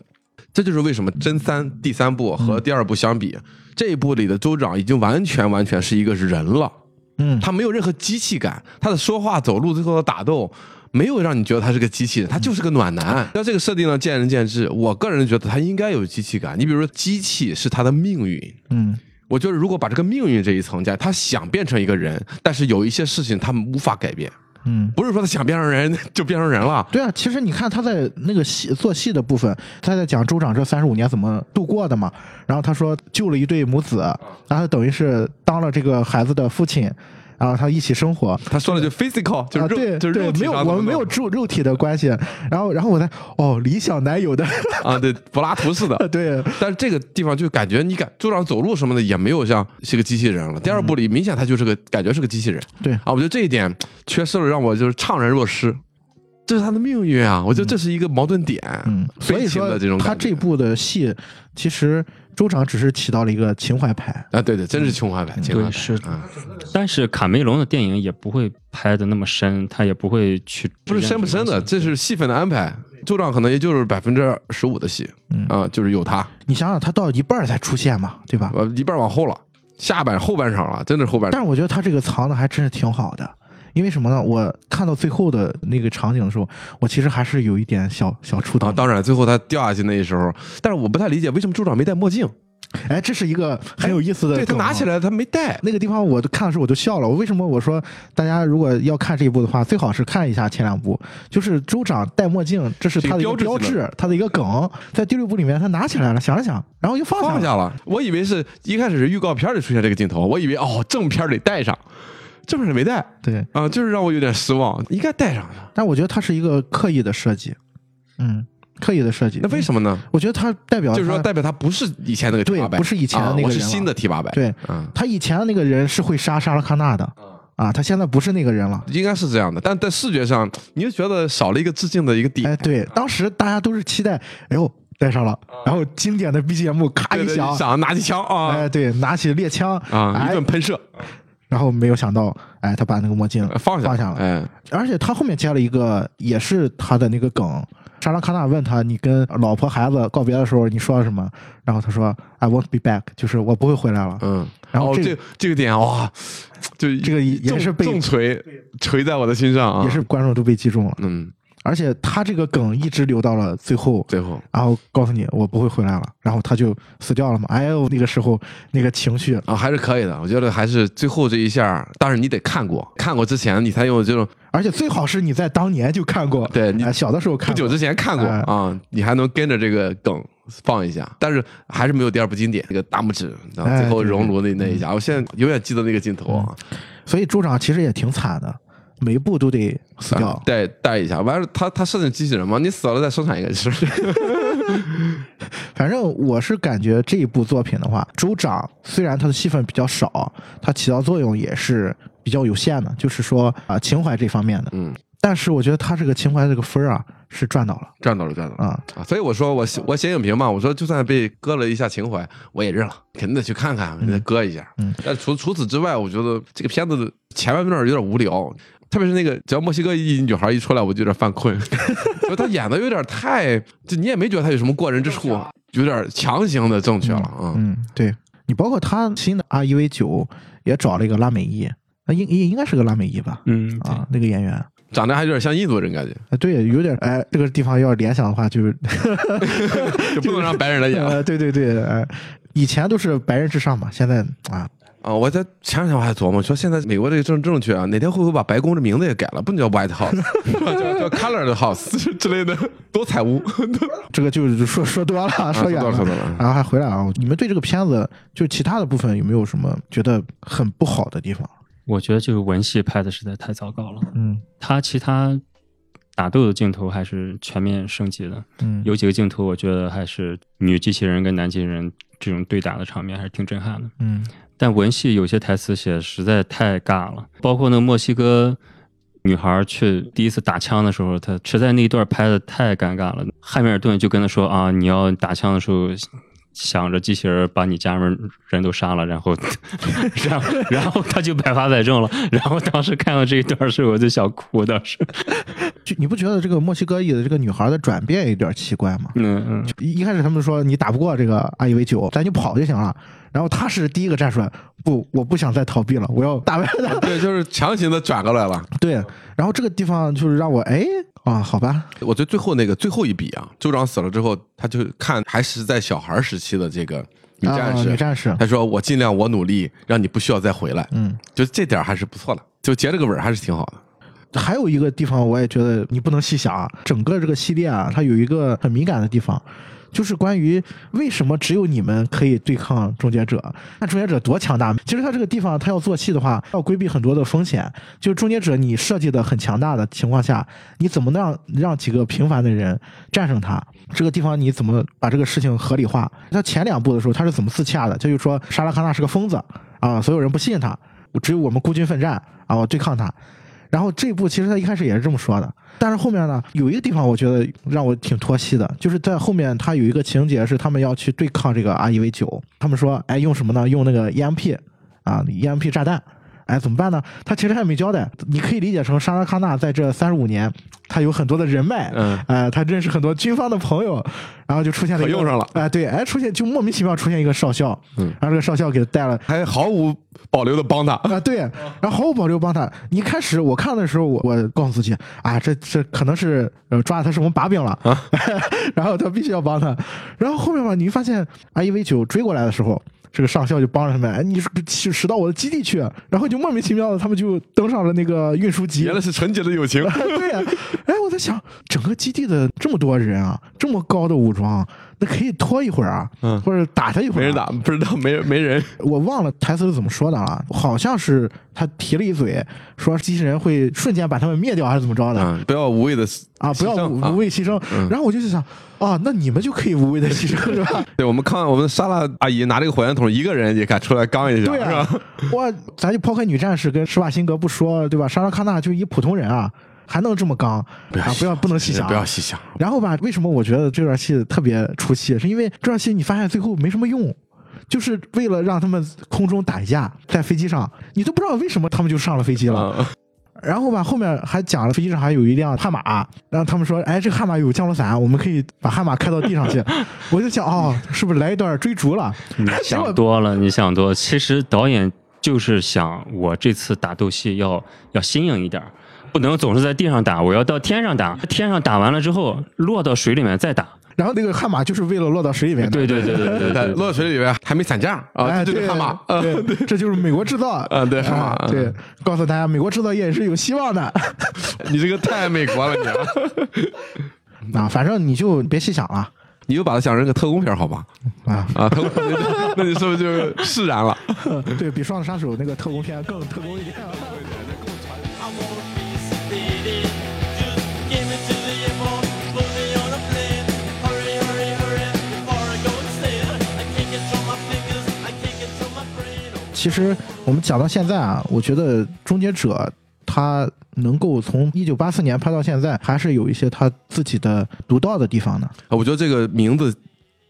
这就是为什么真三第三部和第二部相比，这一部里的州长已经完全完全是一个人了，嗯，他没有任何机器感，他的说话走路最后的打斗。没有让你觉得他是个机器人，他就是个暖男。那这个设定呢，见仁见智。我个人觉得他应该有机器感。你比如说，机器是他的命运，嗯我觉得如果把这个命运这一层加，他想变成一个人，但是有一些事情他们无法改变，嗯。不是说他想变成人 就变成人了。对啊，其实你看他在那个戏做戏的部分，他在讲州长这三十五年怎么度过的嘛。然后他说救了一对母子，然后等于是当了这个孩子的父亲，然后他一起生活。他说了就 physical，就是啊，肉，就是肉，体没有我们没有肉肉体的关系。然后然后我在哦，理想男友的，啊，对，柏拉图式的。对，但是这个地方就感觉你感就让走路什么的也没有像是个机器人了。第二部里明显他就是个感觉是个机器人对啊，我觉得这一点缺失了，让我就是怅然若失。这是他的命运啊！我觉得这是一个矛盾点，嗯，所以说他这部的戏，其实州长只是起到了一个情怀牌。啊，对对，真是情怀牌，情怀牌对是但是卡梅隆的电影也不会拍的那么深，他也不会去不是深不深的，这是戏份的安排。州长可能也就是百分之十五的戏嗯啊，就是有他，你想想，他到一半儿才出现嘛，对吧？呃，一半往后了，下半后半场了，真的是后半场。但是我觉得他这个藏的还真是挺好的，因为什么呢？我看到最后的那个场景的时候，我其实还是有一点小小触动啊，。当然，最后他掉下去那时候，但是我不太理解为什么州长没戴墨镜，哎，这是一个很有意思的对他拿起来他没戴，那个地方，我都看的时候我就笑了。我为什么我说大家如果要看这一部的话，最好是看一下前两部，就是州长戴墨镜，这是他的一个标志标志，他的一个梗。在第六部里面，他拿起来了，想了想，然后又放下了。放下了。我以为是一开始是预告片里出现这个镜头，我以为哦正片里戴上，正片里没带。对，啊，就是让我有点失望，应该带上的。但我觉得它是一个刻意的设计，嗯，刻意的设计。那为什么呢？我觉得它代表他就是说代表他不是以前那个 T 对八百，不是以前的那个人啊是新的 T 八百，对嗯。他以前的那个人是会杀沙拉康纳的。啊，他现在不是那个人了。应该是这样的，但在视觉上，你就觉得少了一个致敬的一个点。哎，对，当时大家都是期待，哎呦带上了，然后经典的 BGM 咔对对一响，想拿起枪啊。哎，对，拿起猎枪。啊，一哎。顿喷射，然后没有想到，哎，他把那个墨镜呃放下放下了，哎，而且他后面接了一个也是他的那个梗，莎拉卡纳问他：“你跟老婆孩子告别的时候，你说了什么？”然后他说：“I won't be back，就是我不会回来了。嗯，哦，然后这这这个点哇，就这个也也是被重锤锤在我的心上啊，也是观众都被击中了。嗯，而且他这个梗一直留到了最后，最后。然后告诉你我不会回来了，然后他就死掉了嘛。哎呦，那个时候那个情绪，啊还是可以的，我觉得还是最后这一下，但是你得看过，看过之前你才有这种而且最好是你在当年就看过，对你哎小的时候看过。不久之前看过哎。啊，你还能跟着这个梗放一下，但是还是没有第二部经典，那个大拇指，然后哎最后熔炉的那一下，我现在永远记得那个镜头啊，所以州长其实也挺惨的，每一步都得死掉。啊带带一下，完了他他设定机器人嘛，你死了再生产一个，是不是？反正我是感觉这一部作品的话，州长虽然他的戏份比较少，他起到作用也是比较有限的，就是说啊、情怀这方面的。嗯，但是我觉得他这个情怀这个分儿啊是赚到了赚到了，赚到了。啊。啊，所以我说我我写影评嘛，我说就算被割了一下情怀，我也认了，肯定得去看看，得割一下。嗯，但除除此之外，我觉得这个片子的前半段有点无聊，特别是那个只要墨西哥裔女孩一出来，我就有点犯困，就她演的有点太，就你也没觉得她有什么过人之处，有点强行的正确了啊。嗯，对你包括她新的 R E V 九也找了一个拉美裔，那应应应该是个拉美裔吧？嗯，啊，那个演员。长得还有点像印度人感觉，啊，对，有点哎，这个地方要联想的话，就是 就不能让白人来演呃，对对对，哎，以前都是白人至上嘛，现在啊，啊！我在前两天我还琢磨说，现在美国这个政正确啊，哪天会不会把白宫的名字也改了，不能叫 White House，叫叫 Colored House 之类的多彩屋。这个就是说说多了，说远说多了说多了然后还回来啊。你们对这个片子就其他的部分有没有什么觉得很不好的地方？我觉得就是文戏拍的实在太糟糕了。嗯他其他打斗的镜头还是全面升级的，嗯，有几个镜头我觉得还是女机器人跟男机器人这种对打的场面还是挺震撼的。嗯但文戏有些台词写得实在太尬了，包括那个墨西哥女孩去第一次打枪的时候，她实在那一段拍的太尴尬了。汉密尔顿就跟她说啊，你要打枪的时候。想着机器人把你家人人都杀了，然后，然后，然后他就百发百中了。然后当时看到这一段时，我就想哭。当时，就你不觉得这个墨西哥裔的这个女孩的转变有点奇怪吗？嗯嗯，一一开始他们说你打不过这个 R 一 V 九，咱就跑就行了。然后他是第一个站出来，不，我不想再逃避了，我要打败他。对，就是强行的转过来了。对，然后这个地方就是让我哎啊，好吧，我觉得最后那个最后一笔啊，州长死了之后，他就看还是在小孩时期的这个女战啊士，女战士，他说我尽量我努力，让你不需要再回来，嗯。就这点还是不错的，就结这个尾还是挺好的。还有一个地方，我也觉得你不能细想啊。整个这个系列啊，它有一个很敏感的地方，就是关于为什么只有你们可以对抗终结者。那终结者多强大？其实他这个地方，他要做戏的话，要规避很多的风险。就是终结者你设计的很强大的情况下，你怎么能让让几个平凡的人战胜他？这个地方你怎么把这个事情合理化？他前两部的时候他是怎么自洽的？他就说沙拉康纳是个疯子啊，所有人不信他，只有我们孤军奋战啊，我对抗他。然后这一部其实他一开始也是这么说的，但是后面呢，有一个地方我觉得让我挺脱戏的，就是在后面他有一个情节是他们要去对抗这个 R E V 九，他们说，哎，用什么呢？用那个 EMP 啊，EMP 炸弹。哎，怎么办呢？他其实还没交代，你可以理解成沙拉康纳在这三十五年，他有很多的人脉，嗯哎，他认识很多军方的朋友，然后就出现了一个用上了哎，对，哎，出现就莫名其妙出现一个少校，嗯然后这个少校给他带了还毫无保留的帮他，啊，对，然后毫无保留帮他。你一开始我看的时候，我我告诉自己啊，这这可能是呃抓他是我们把柄了啊，然后他必须要帮他。然后后面吧，你发现 I E V 九追过来的时候。这个上校就帮着他们，哎，你是去驶到我的基地去，然后就莫名其妙的，他们就登上了那个运输机。原来是纯洁的友情。对呀、哎，我在想，整个基地的这么多人啊，这么高的武装，那可以拖一会儿啊，嗯或者打他一会儿、啊，没人打，不知道没人没人。我忘了台词是怎么说的了，好像是他提了一嘴，说机器人会瞬间把他们灭掉，还是怎么着的、嗯，不要无谓的啊？不要无牺牲啊无谓牺牲。嗯然后我就在想，啊，那你们就可以无谓的牺牲是吧？对我们看我们莎拉阿姨拿这个火箭筒，一个人也敢出来刚一下，对啊是吧？，哇，咱就抛开女战士跟施瓦辛格不说，对吧？莎拉康纳就一普通人啊，还能这么刚啊？不要不能细想，不要细想。然后吧，为什么我觉得这段戏特别出戏？是因为这段戏你发现最后没什么用，就是为了让他们空中打一架，在飞机上，你都不知道为什么他们就上了飞机了。啊，然后吧，后面还讲了飞机上还有一辆悍马，然后他们说，哎，这个悍马有降落伞，我们可以把悍马开到地上去。我就想，哦，是不是来一段追逐了？你想多了，你想多了。其实导演就是想我这次打斗戏要要新颖一点儿，不能总是在地上打，我要到天上打。天上打完了之后，落到水里面再打。然后那个悍马就是为了落到水里面。对对对对对对，落到水里面还没散架啊，哎，对这就是悍马啊，对，这就是美国制造啊对悍马啊对，告诉大家，美国制造业是有希望的 你这个太美国了你啊，啊。反正你就别细想了你就把它想成个特工片好吧？啊，啊，特工，那你是不是就释然了？对比《双子杀手》那个特工片更特工一点。其实我们讲到现在啊，我觉得《终结者》它能够从一九八四年拍到现在，还是有一些它自己的独到的地方的。啊我觉得这个名字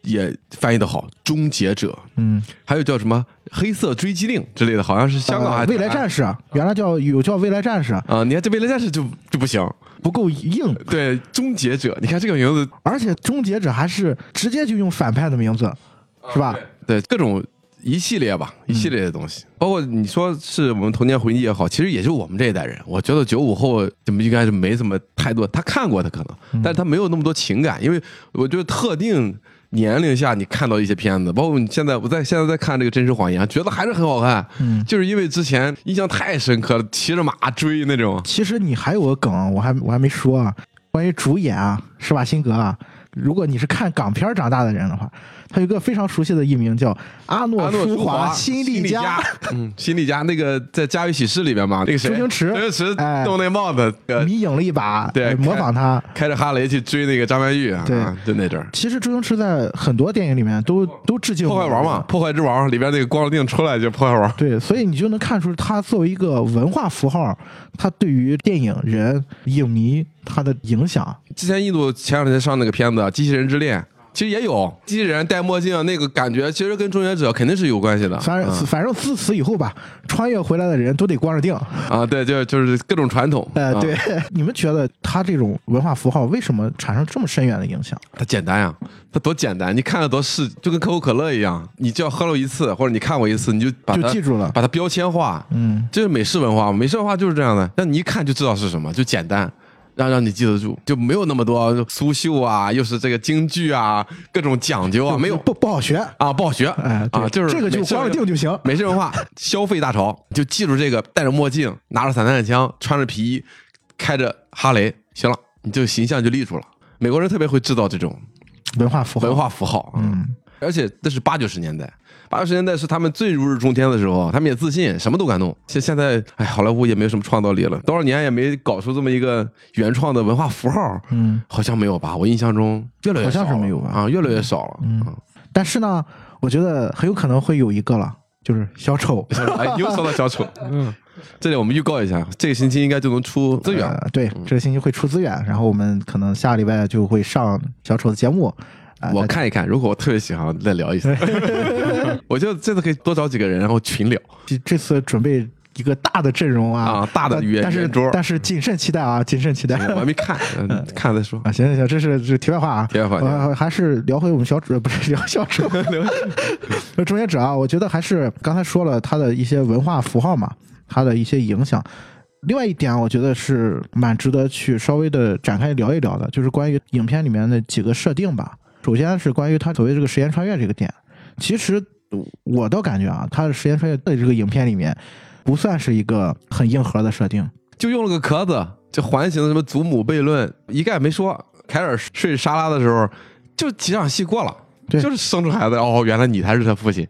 也翻译的好，《终结者》，嗯，还有叫什么“黑色追击令”之类的，好像是香港还呃未来战士，原来叫有叫未来战士，啊，你看这未来战士就就不行，不够硬，对，终结者，你看这个名字。而且终结者还是直接就用反派的名字，是吧？对各种一系列吧，一系列的东西，包括你说是我们童年回忆也好，其实也就我们这一代人。我觉得九五后怎么应该是没什么太多，他看过他可能，但是他没有那么多情感，因为我觉得特定。年龄下，你看到一些片子，包括你现在我在现在在看这个《真实谎言》，觉得还是很好看，嗯就是因为之前印象太深刻了，骑着马追那种，其实你还有个梗，我还我还没说啊，关于主演啊，施瓦辛格啊。如果你是看港片长大的人的话，他有一个非常熟悉的艺名叫阿诺舒华华辛利利加，嗯，辛利加那个在《家有喜事》里边嘛，那个谁，周星驰。周星驰。哎戴那帽子，呃迷影了一把，对呃模仿他。开着哈雷去追那个张曼玉啊，对。就那阵儿。其实周星驰在很多电影里面都都致敬破坏王嘛，破坏之王里边那个光腚出来就是破坏王，对，所以你就能看出他作为一个文化符号，他对于电影人、影迷他的影响。之前印度前两天上那个片子《机器人之恋》，其实也有机器人戴墨镜那个感觉，其实跟终结者肯定是有关系的。反正、嗯反正自此以后吧，穿越回来的人都得光着腚。啊，对，就就是各种传统。呃，啊对，你们觉得他这种文化符号为什么产生这么深远的影响？它简单呀，它多简单，你看了多是，就跟可口可乐一样，你只要喝了一次，或者你看过一次，你就把它就记住了把它标签化。嗯，这是美式文化，美式文化就是这样的，那你一看就知道是什么，就简单，让让你记得住，就没有那么多苏绣啊，又是这个京剧啊，各种讲究啊，没有不不好学。啊，不好学，哎，啊，就是这个就光着腚就行。美式文化消费大潮，就记住这个，戴着墨镜，拿着散弹枪，穿着皮衣，开着哈雷，行了，你这个形象就立住了。美国人特别会制造这种文化符号，文化符号，嗯，而且那是八九十年代，八九十年代是他们最如日中天的时候，他们也自信，什么都敢弄。现现在，哎，好莱坞也没有什么创造力了，多少年也没搞出这么一个原创的文化符号，嗯，好像没有吧？我印象中越来越好像是没有吧啊，越来越少了。嗯但是呢，我觉得很有可能会有一个了，就是小丑。哎，又说到小丑，嗯，这里我们预告一下，这个星期应该就能出资源。呃对，这个星期会出资源，然后我们可能下礼拜就会上小丑的节目。啊、我看一看，如果我特别喜欢，再聊一次。我觉得这次可以多找几个人，然后群聊这这次准备一个大的阵容啊，啊，大的但圆但是圆桌。但是谨慎期待啊，谨慎期待。我还没看，嗯看了再说。啊，行行行，这是这题外话啊。题外话还是聊回我们小主，不是聊小丑，聊终结者啊。我觉得还是刚才说了他的一些文化符号嘛，他的一些影响。另外一点啊，我觉得是蛮值得去稍微的展开聊一聊的，就是关于影片里面的几个设定吧。首先是关于他所谓这个时间穿越这个点，其实我倒感觉啊，他的时间穿越在这个影片里面不算是一个很硬核的设定。就用了个壳子，就环形的什么祖母悖论一概没说。凯尔睡沙拉的时候，就几场戏过了，对就是生出孩子，哦，原来你才是他父亲，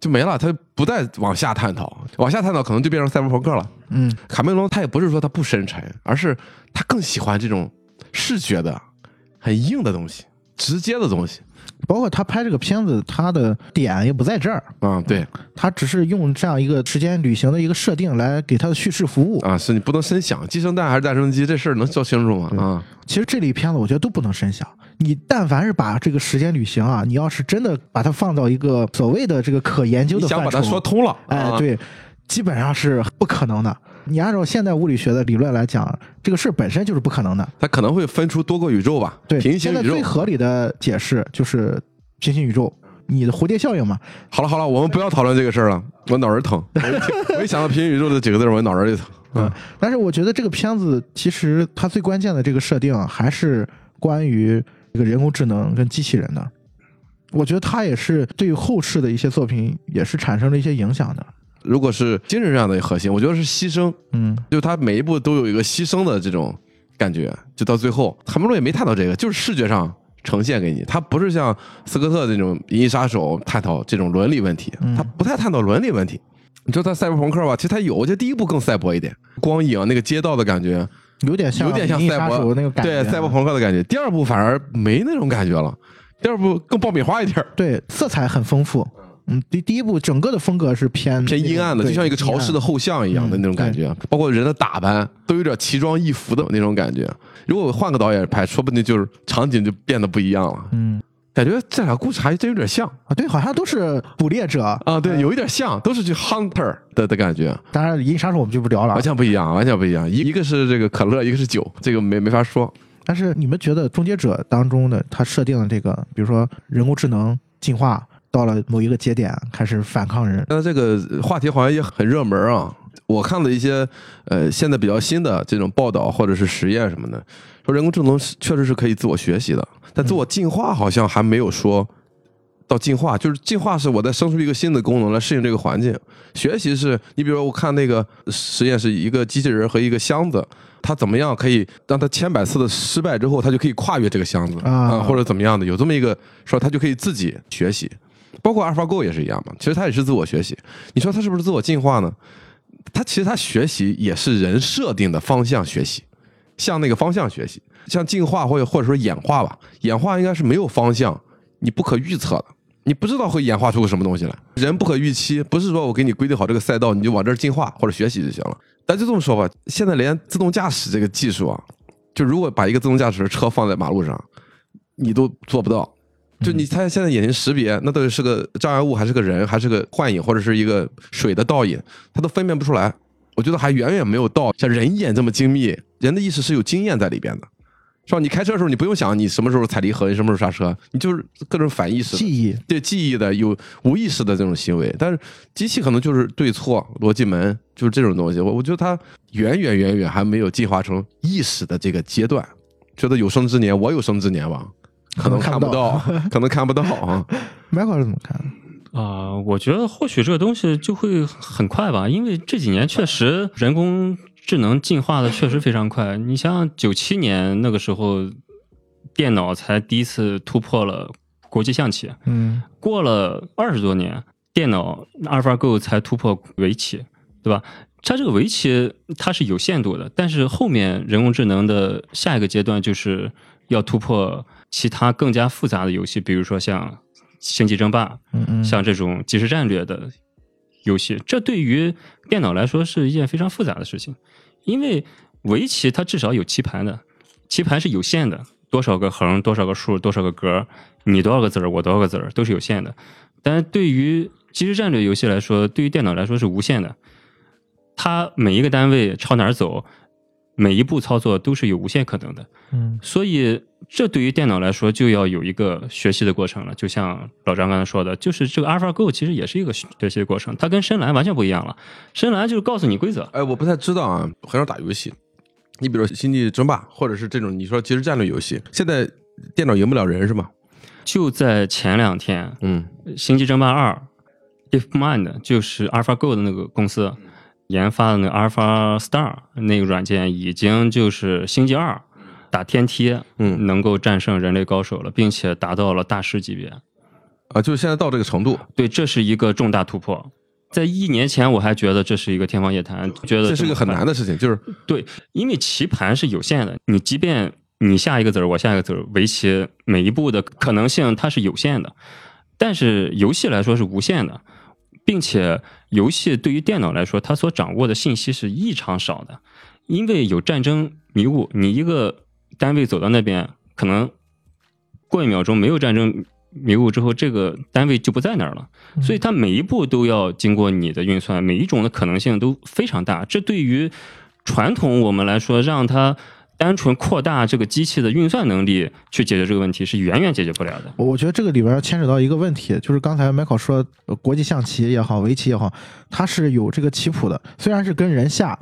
就没了，他不再往下探讨，往下探讨可能就变成赛博朋克了。嗯，卡梅隆他也不是说他不深沉，而是他更喜欢这种视觉的、很硬的东西、直接的东西。包括他拍这个片子，他的点也不在这儿，啊、对他只是用这样一个时间旅行的一个设定来给他的叙事服务。啊，是你不能深想，鸡生蛋还是蛋生鸡，这事儿能说清楚吗？啊，其实这类片子我觉得都不能深想。你但凡是把这个时间旅行啊，你要是真的把它放到一个所谓的这个可研究的范畴，想把它说通了，哎，啊，对，基本上是不可能的。你按照现代物理学的理论来讲，这个事儿本身就是不可能的。它可能会分出多个宇宙吧，对，平行宇宙现在最。合理的解释就是平行宇宙，你的蝴蝶效应嘛。好了好了，我们不要讨论这个事儿了，我脑仁疼。我一听我一想到平行宇宙这几个字儿，我脑仁就疼。嗯，但是我觉得这个片子其实它最关键的这个设定还是关于这个人工智能跟机器人的。我觉得它也是对于后世的一些作品也是产生了一些影响的。如果是精神上的核心，我觉得是牺牲，嗯，就他每一步都有一个牺牲的这种感觉，就到最后，海默洛也没探讨这个，就是视觉上呈现给你，他不是像斯科特这种《银翼杀手》探讨这种伦理问题，嗯他不太探讨伦理问题。你说他赛博朋克吧，其实他有，我觉得第一部更赛博一点，光影那个街道的感觉，有点像有点像赛博那个感觉，啊对赛博朋克的感觉。第二部反而没那种感觉了，第二部更爆米花一点，对色彩很丰富。嗯，第第一部整个的风格是偏偏阴暗的，就像一个潮湿的后巷一样的那种感觉，包括人的打扮都有点奇装异服的那种感觉。如果换个导演拍，说不定就是场景就变得不一样了。嗯感觉这俩故事还真有点像啊，对，好像都是捕猎者。啊，对，有一点像，都是去 hunter 的的感觉，当然，银翼杀手我们就不聊了完。全不一样，完全不一样。一一个是这个可乐，一个是酒，这个没没法说。但是你们觉得《终结者》当中的它设定的这个，比如说人工智能进化到了某一个节点，开始反抗人，那这个话题好像也很热门啊。我看了一些呃现在比较新的这种报道或者是实验什么的，说人工智能确实是可以自我学习的，但自我进化好像还没有说到进化，就是进化是我在生出一个新的功能来适应这个环境，学习是你比如说我看那个实验是一个机器人和一个箱子。它怎么样可以让它千百次的失败之后，它就可以跨越这个箱子啊啊，或者怎么样的？有这么一个说，它就可以自己学习。包括 AlphaGo 也是一样嘛，其实它也是自我学习。你说它是不是自我进化呢？它其实它学习也是人设定的方向学习，向那个方向学习，像进化或者或者说演化吧，演化应该是没有方向，你不可预测的，你不知道会演化出个什么东西来。人不可预期，不是说我给你规定好这个赛道，你就往这儿进化或者学习就行了。但就这么说吧，现在连自动驾驶这个技术啊，就如果把一个自动驾驶的车放在马路上，你都做不到。就你他现在眼睛识别，那到底是个障碍物，还是个人，还是个幻影，或者是一个水的倒影，他都分辨不出来。我觉得还远远没有到像人眼这么精密，人的意识是有经验在里边的，是吧？你开车的时候，你不用想你什么时候踩离合，你什么时候刹车，你就是各种反意识记忆对记忆的有无意识的这种行为，但是机器可能就是对错逻辑门，就是这种东西。我我觉得它远远远远还没有进化成意识的这个阶段。觉得有生之年，我有生之年吧，可能看不到，可能看不到 啊。Michael 是怎么看？啊、我觉得或许这个东西就会很快吧，因为这几年确实人工智能进化的确实非常快。你像九七年那个时候，电脑才第一次突破了国际象棋，嗯过了二十多年，电脑 AlphaGo 才突破围棋，对吧？它这个围棋它是有限度的，但是后面人工智能的下一个阶段就是要突破其他更加复杂的游戏，比如说像《星际争霸》，嗯嗯，像这种即时战略的游戏，这对于电脑来说是一件非常复杂的事情，因为围棋它至少有棋盘的，棋盘是有限的，多少个横，多少个竖，多少个格，你多少个子儿，我多少个子儿，都是有限的。但是对于即时战略游戏来说，对于电脑来说是无限的，它每一个单位朝哪儿走，每一步操作都是有无限可能的。嗯所以这对于电脑来说就要有一个学习的过程了。就像老张刚才说的，就是这个 AlphaGo 其实也是一个学习的过程，它跟深蓝完全不一样了。深蓝就是告诉你规则，哎，我不太知道啊，很少打游戏。你比如说《星际争霸》，或者是这种你说即时战略游戏，现在电脑赢不了人是吗？就在前两天，嗯，《星际争霸二》，DeepMind 就是 AlphaGo 的那个公司研发的那个 Alpha Star 那个软件，已经就是星际二打天梯，嗯能够战胜人类高手了，并且达到了大师级别。啊，就是现在到这个程度，对，这是一个重大突破。在一年前，我还觉得这是一个天方夜谭，觉得这是个很难的。的事情，就是对，因为棋盘是有限的，你即便你下一个子儿，我下一个子儿，围棋每一步的可能性它是有限的，但是游戏来说是无限的，并且游戏对于电脑来说，它所掌握的信息是异常少的，因为有战争迷雾，你一个单位走到那边，可能过一秒钟没有战争迷雾之后，这个单位就不在那儿了。所以它每一步都要经过你的运算，每一种的可能性都非常大。这对于传统我们来说，让它单纯扩大这个机器的运算能力去解决这个问题，是远远解决不了的。我我觉得这个里边牵扯到一个问题，就是刚才 Michael 说，呃国际象棋也好，围棋也好，它是有这个棋谱的，虽然是跟人下，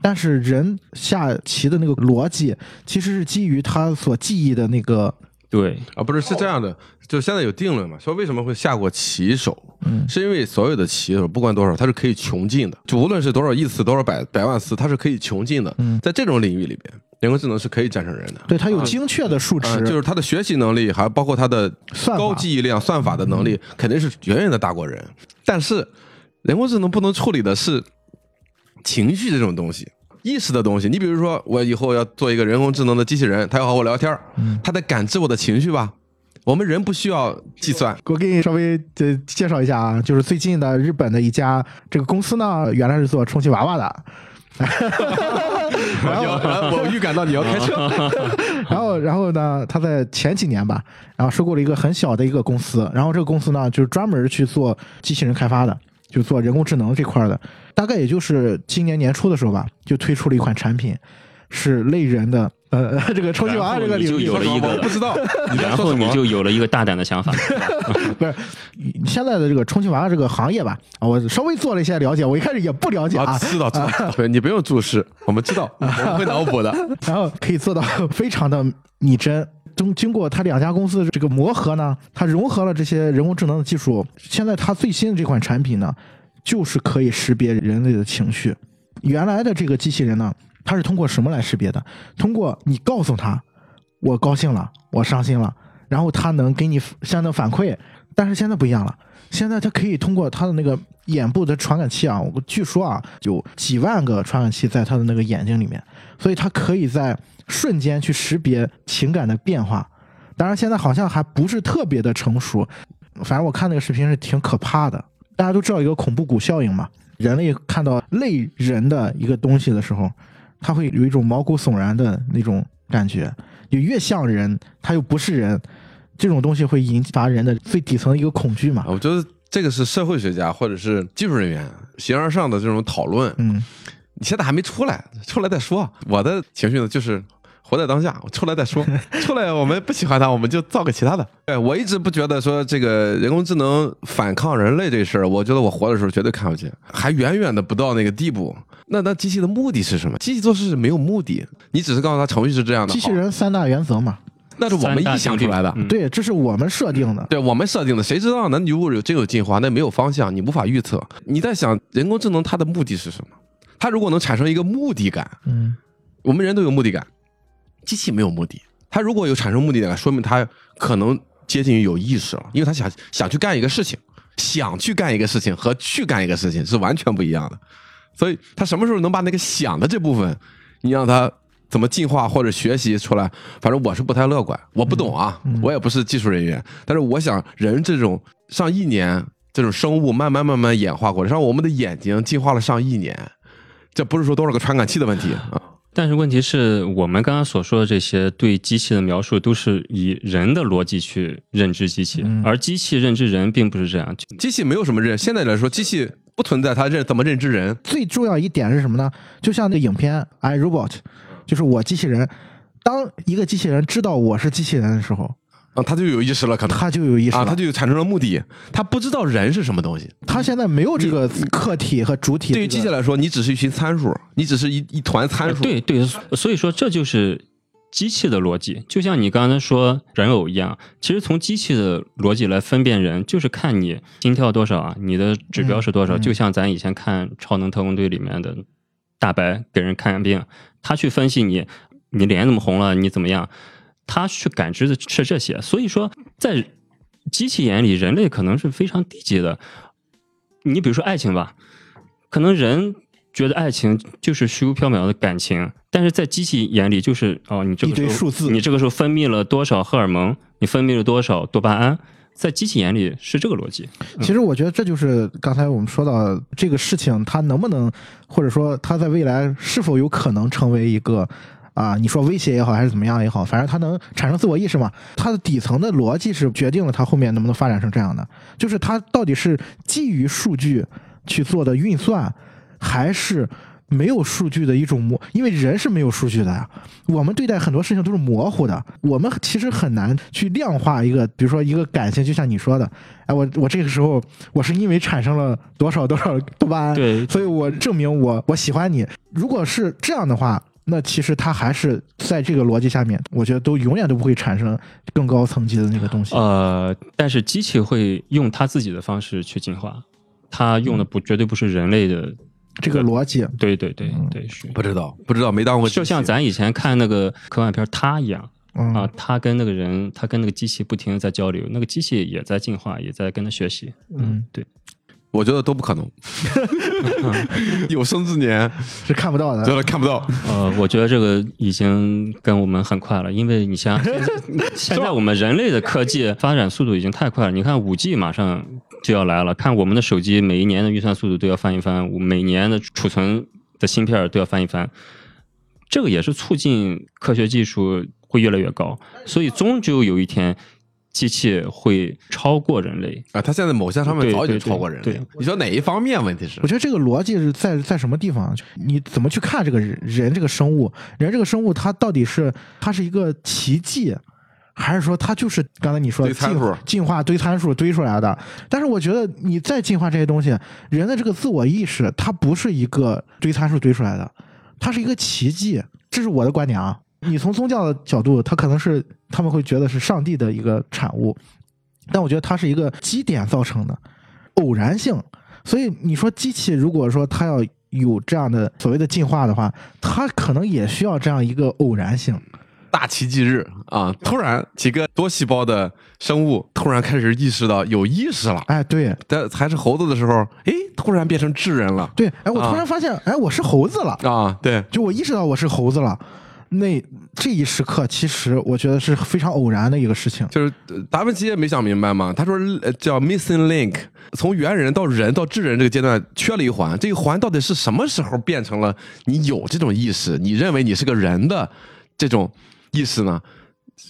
但是人下棋的那个逻辑其实是基于他所记忆的那个，对，啊，不是是这样的，就现在有定论嘛，说为什么会下过棋手，嗯是因为所有的棋手不管多少，他是可以穷尽的，就无论是多少亿次、多少百百万次，他是可以穷尽的。嗯在这种领域里边，人工智能是可以战胜人的。对它有精确的数值，啊，就是它的学习能力，还包括它的高记忆量、算法的能力，肯定是远远的大过人。但是，人工智能不能处理的是情绪这种东西。意识的东西，你比如说，我以后要做一个人工智能的机器人，它要和我聊天儿，它得感知我的情绪吧？我们人不需要计算，我给你稍微呃介绍一下啊，就是最近的日本的一家这个公司呢，原来是做充气娃娃的，然后我预感到你要开车，然后然后呢，他在前几年吧，然后收购了一个很小的一个公司，然后这个公司呢就是专门去做机器人开发的，就做人工智能这块的，大概也就是今年年初的时候吧，就推出了一款产品，是类人的呃 这个充气娃娃这个领域有了一个我不知道 然后。你就有了一个大胆的想法。不是现在的这个充气娃娃这个行业吧，啊，我稍微做了一些了解，我一开始也不了解啊，啊，知道知道，对你不用注释，我们知道，我们会脑补的。然后可以做到非常的拟真。经经过它两家公司的这个磨合呢，它融合了这些人工智能的技术。现在它最新的这款产品呢，就是可以识别人类的情绪。原来的这个机器人呢，它是通过什么来识别的？通过你告诉他我高兴了，我伤心了，然后他能给你相应的反馈。但是现在不一样了，现在它可以通过它的那个眼部的传感器啊，我据说啊有几万个传感器在它的那个眼睛里面，所以它可以在瞬间去识别情感的变化。当然，现在好像还不是特别的成熟，反正我看那个视频是挺可怕的。大家都知道一个恐怖谷效应嘛，人类看到类人的一个东西的时候，他会有一种毛骨悚然的那种感觉，就越像人，他又不是人，这种东西会引发人的最底层的一个恐惧嘛。我觉得这个是社会学家或者是技术人员形而上的这种讨论，嗯，你现在还没出来，出来再说。我的情绪呢，就是活在当下，我出来再说。出来我们不喜欢它，我们就造个其他的。对我一直不觉得说这个人工智能反抗人类这事儿，我觉得我活的时候绝对看不见，还远远的不到那个地步。那那机器的目的是什么？机器做事是没有目的，你只是告诉他程序是这样的。机器，人三大原则嘛，那是我们臆想出来的。嗯对，这是我们设定的。对我们设定的，谁知道呢？你如果有真有进化，那没有方向，你无法预测。你在想人工智能它的目的是什么？它如果能产生一个目的感，嗯，我们人都有目的感，机器没有目的。它如果有产生目的的，说明它可能接近于有意识了，因为它想想去干一个事情，想去干一个事情和去干一个事情是完全不一样的。所以它什么时候能把那个想的这部分，你让它怎么进化或者学习出来？反正我是不太乐观，我不懂啊，我也不是技术人员，但是我想人这种上亿年这种生物慢慢慢慢演化过来，像我们的眼睛进化了上亿年，这不是说多少个传感器的问题啊。但是问题是我们刚刚所说的这些对机器的描述，都是以人的逻辑去认知机器，嗯而机器认知人并不是这样。机器没有什么认，现在来说，机器不存在它认怎么认知人。最重要一点是什么呢？就像那影片《I Robot》，就是我机器人。当一个机器人知道我是机器人的时候，啊，他就有意识了，可能他就有意识了。啊，它就产生了目的，他不知道人是什么东西。他现在没有这个客体和主体。对于机器来说，你只是一群参数，你只是一一团参数。对对，所以说这就是机器的逻辑，就像你刚才说人偶一样。其实从机器的逻辑来分辨人，就是看你心跳多少啊，你的指标是多少。就像咱以前看《超能特工队》里面的大白给人看病，他去分析你，你脸怎么红了，你怎么样，他去感知的是这些。所以说，在机器眼里，人类可能是非常低级的。你比如说爱情吧，可能人觉得爱情就是虚无缥缈的感情，但是在机器眼里就是哦，你这个一堆时候数字你这个时候分泌了多少荷尔蒙，你分泌了多少多巴胺，在机器眼里是这个逻辑。其实我觉得这就是刚才我们说到这个事情，它能不能，或者说它在未来是否有可能成为一个啊，你说威胁也好，还是怎么样也好，反正它能产生自我意识嘛。它的底层的逻辑是决定了它后面能不能发展成这样的，就是它到底是基于数据去做的运算，还是没有数据的一种模？因为人是没有数据的呀，我们对待很多事情都是模糊的，我们其实很难去量化一个，比如说一个感情，就像你说的，哎，我我这个时候我是因为产生了多少多少多巴胺，对所以我证明我我喜欢你。如果是这样的话，那其实它还是在这个逻辑下面，我觉得都永远都不会产生更高层级的那个东西。呃，但是机器会用它自己的方式去进化，它用的不绝对不是人类的。这个逻辑，对对对嗯对，是。不知道，不知道，没当过。就像咱以前看那个科幻片儿《它》一样嗯啊，他跟那个人，他跟那个机器不停的在交流，那个机器也在进化，也在跟他学习。嗯，对，我觉得都不可能。有生之年，是看不到真的。的看不到。呃，我觉得这个已经跟我们很快了，因为你像 现在现在我们人类的科技发展速度已经太快了。你看五 G 马上就要来了，看我们的手机每一年的运算速度都要翻一翻，每年的储存的芯片都要翻一翻，这个也是促进科学技术会越来越高，所以终究有一天。机器会超过人类，啊，它现在某些方面早已经超过人类了。你说哪一方面？问题是我觉得这个逻辑是在在什么地方？你怎么去看这个人人这个生物？人这个生物，它到底是它是一个奇迹，还是说它就是刚才你说的进堆参数进化堆参数堆出来的？但是我觉得你再进化这些东西，人的这个自我意识，它不是一个堆参数堆出来的，它是一个奇迹。这是我的观点啊。你从宗教的角度，它可能是他们会觉得是上帝的一个产物，但我觉得它是一个基点造成的偶然性。所以你说机器如果说它要有这样的所谓的进化的话，它可能也需要这样一个偶然性。大奇迹日啊！突然几个多细胞的生物突然开始意识到有意识了，哎，对但还是猴子的时候，哎，突然变成智人了对，哎，我突啊然发现，哎，我是猴子了，啊！对，就我意识到我是猴子了。那这一时刻，其实我觉得是非常偶然的一个事情。就是呃达芬奇也没想明白嘛。他说呃叫 missing link，从猿人到人到智人这个阶段缺了一环，这一环到底是什么时候变成了你有这种意识，你认为你是个人的这种意识呢？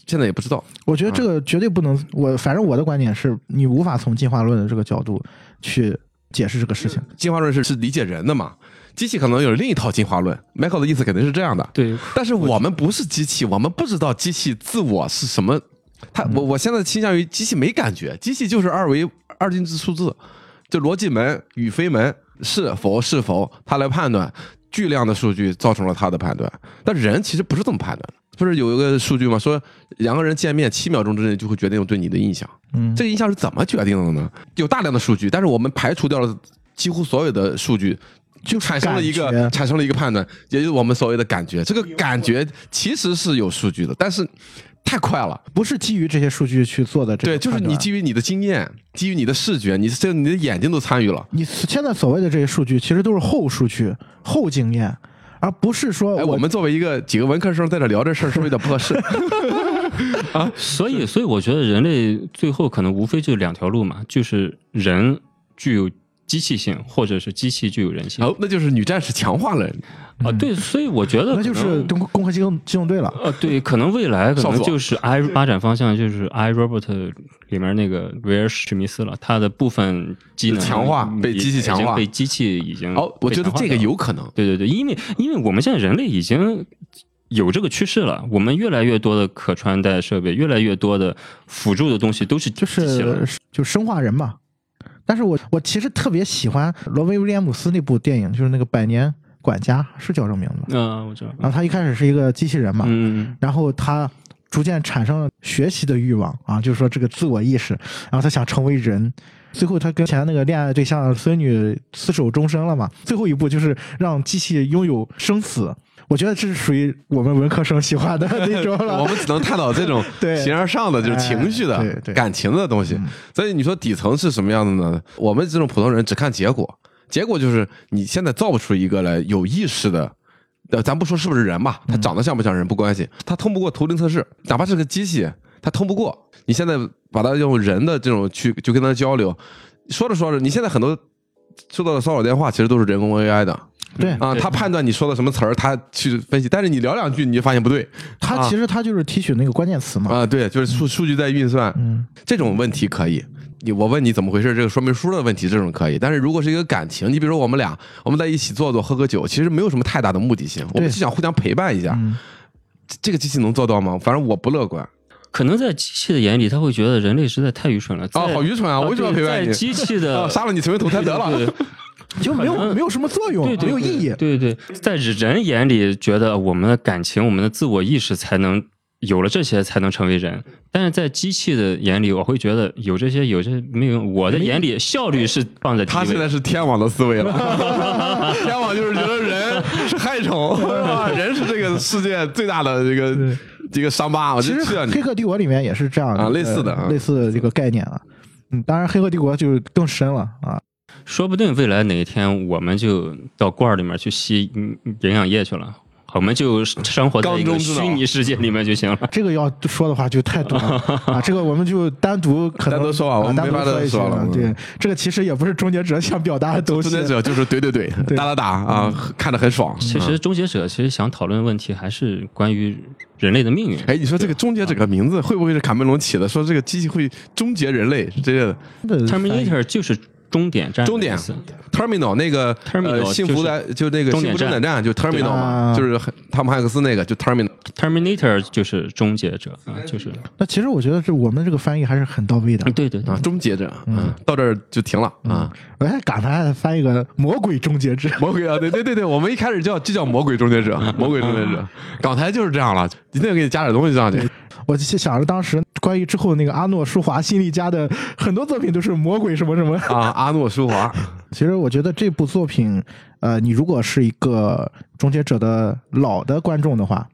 现在也不知道。我觉得这个绝对不能，我反正我的观点是你无法从进化论的这个角度去解释这个事情。进化论是是理解人的嘛，机器可能有另一套进化论。Michael 的意思肯定是这样的，对，但是我们不是机器，我们不知道机器自我是什么。他我我现在倾向于机器没感觉，机器就是二维二进制数字，就逻辑门与非门是否是否，它来判断巨量的数据造成了它的判断。但人其实不是这么判断的，不是有一个数据吗？说两个人见面七秒钟之内就会决定对你的印象。嗯，这个印象是怎么决定的呢？有大量的数据，但是我们排除掉了几乎所有的数据，就产生了一个产生了一个判断，也就是我们所谓的感觉。这个感觉其实是有数据的，但是太快了。不是基于这些数据去做的这个对，就是你基于你的经验，基于你的视觉，你这你的眼睛都参与了。你现在所谓的这些数据，其实都是后数据、后经验，而不是说哎，我们作为一个几个文科生在这聊这事儿，是不是有点不合适？啊所以，所以我觉得人类最后可能无非就两条路嘛，就是人具有机器性，或者是机器具有人性。哦，那就是女战士强化了。啊，对，所以我觉得那就可能是攻攻壳机动机动队了。呃，对，可能未来可能就是 i 发展方向就是 i robot 里面那个威尔史密斯了，它的部分机能强化被已机器强化被机器已经哦，我被觉得这个有可能。对对对，因为因为我们现在人类已经有这个趋势了，我们越来越多的可穿戴设备，越来越多的辅助的东西都是就是就生化人嘛。但是我我其实特别喜欢罗威威廉姆斯那部电影，就是那个《百年管家》，是叫这个名字吗？嗯、我知道，然后他一开始是一个机器人嘛，嗯，然后他逐渐产生了学习的欲望啊，就是说这个自我意识，然后他想成为人。最后他跟前那个恋爱对象孙女厮守终生了嘛。最后一步就是让机器拥有生死。我觉得这是属于我们文科生喜欢的 那种了。我们只能探讨这种 对形而上的，就是情绪的、哎对对感情的东西。所以你说底层是什么样的呢？我们这种普通人只看结果，结果就是你现在造不出一个来有意识的。呃，咱不说是不是人吧，他长得像不像人不关系，他通不过图灵测试，哪怕是个机器，他通不过。你现在把他用人的这种去就跟他交流，说着说着，你现在很多收到的骚扰电话其实都是人工 AI 的，对啊，他判断你说的什么词儿，他去分析，但是你聊两句你就发现不对他其实他就是提取那个关键词嘛。啊，对，就是数数据在运算，嗯，这种问题可以。你我问你怎么回事，这个说明书的问题这种可以，但是如果是一个感情，你比如说我们俩我们在一起坐坐喝个酒，其实没有什么太大的目的性，我们对只想互相陪伴一下。嗯这这个机器能做到吗？反正我不乐观。可能在机器的眼里，他会觉得人类实在太愚蠢了。啊，在好愚蠢啊！我为什么要陪伴你？在机器的啊杀了你成为投胎得了。对就没有没有什么作用，对对没有意义。对对，在人眼里，觉得我们的感情、我们的自我意识才能有了这些，才能成为人。但是在机器的眼里，我会觉得有这些，有这些没有。我的眼里，效率是放在第一位他现在是天网的思维了，天网就是觉得人是害虫，是吧人是这个世界最大的这个这个伤疤。我其实《就需要你黑客帝国》里面也是这样的啊类似的啊呃类似的这个概念啊。嗯，当然，《黑客帝国》就更深了啊。说不定未来哪一天，我们就到罐儿里面去吸嗯营养液去了，我们就生活在一个虚拟世界里面就行了。这个要说的话就太多了 啊，这个我们就单独可能 单独说啊我们单没法独说一些了嗯对，这个其实也不是终结者想表达的东西终。结者就是怼怼怼，对打打打啊，看着很爽。其实终结者其实想讨论的问题还是关于人类的命运。哎，你说这个终结者的名字会不会是卡梅隆起的？说这个机器会终结人类之类的。的 Terminator 就是终点站终点 Terminal 那个 Terminal 呃幸福的就那个幸终点福终点站就 Terminal 嘛，啊就是汤姆汉克斯那个就 Terminal。Terminator 就是终结者啊，就是那其实我觉得这我们这个翻译还是很到位的。对对对啊，终结者，嗯，到这儿就停了啊。我还赶他还翻一个魔鬼终结者。魔鬼啊，对对对对，我们一开始叫就叫魔鬼终结者，魔鬼终结者，港台就是这样了，一定要给你加点东西上去。我就想着当时关于之后那个阿诺舒华辛利加的很多作品都是魔鬼什么什么。啊，阿诺舒华，其实我觉得这部作品，呃，你如果是一个终结者的老的观众的话，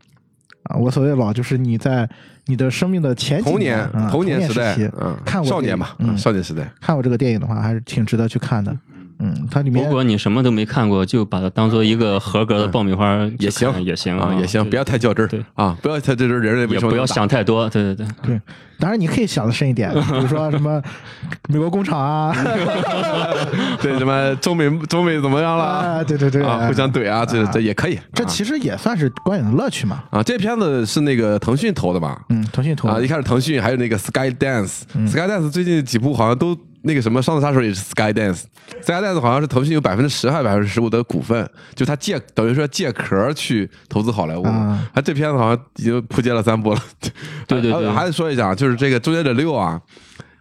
啊，我所谓老就是你在你的生命的前几童年啊童年时期，嗯，看过这个少年吧，嗯，少年时代。看过这个电影的话，还是挺值得去看的。嗯，它里面如果你什么都没看过，就把它当做一个合格的爆米花也行也行啊，也行，不要太较真对儿啊，不要太较真儿，人类为也不要想太多。对对对，对，当然你可以想的深一点，比如说什么美国工厂啊，对什么中美中美怎么样了啊，对对对，啊，互相怼啊，这这也可以。啊这其实也算是观影的乐趣嘛。啊，这片子是那个腾讯投的吧？嗯，腾讯投啊，一开始腾讯还有那个 Sky Dance，Sky 嗯 Dance 最近几部好像都那个什么，上次杀手也是 Sky Dance，Sky Dance 好像是腾讯有百分之十还是百分之十五的股份，就他借等于说借壳去投资好莱坞，啊。他这片子好像已经扑街了三部了。对对对。还还得说一下，就是这个《终结者六》啊，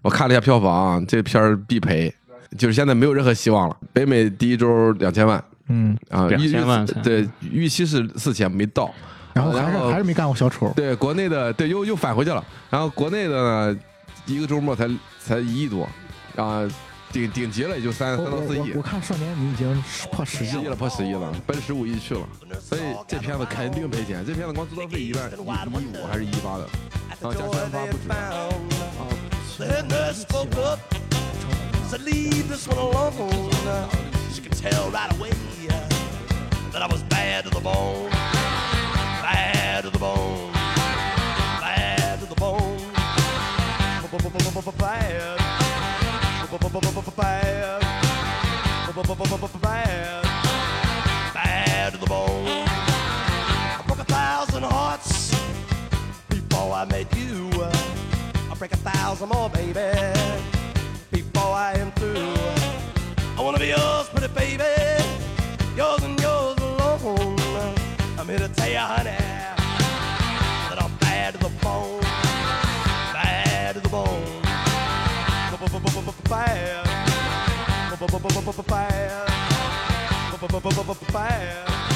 我看了一下票房啊，这片儿必赔，就是现在没有任何希望了。北美第一周两千万。嗯，啊，预2000万对预期是四千没到，然后还是还是没干过小丑。对国内的对又又返回去了，然后国内的呢一个周末才才一亿多，啊顶顶级了也就三三到四亿我看少年你已经破十亿了十亿了破十亿了，奔十五亿去了，所以这片子肯定赔钱，这片子光制作费一万一一五还是一八的，然后加宣发不止。The head nurse spoke up, said, Leave this one alone. She could tell right away that I was bad to the bone. Bad to the bone. Bad. Bad. Bad. To the bone. I broke a thousand hearts before I met you. I'll break a thousand more, baby, fire. fast. fire!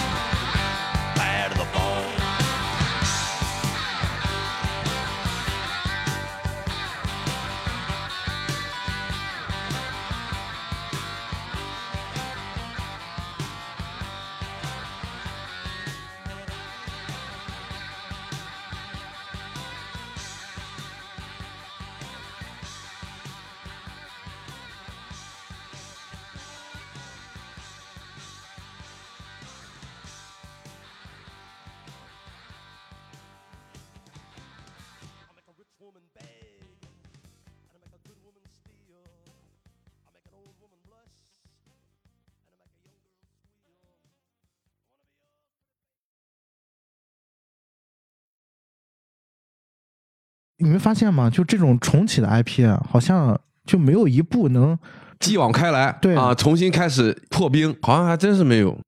你没发现吗？就这种重启的 IP 啊，好像就没有一部能继往开来，对啊，重新开始破冰，好像还真是没有。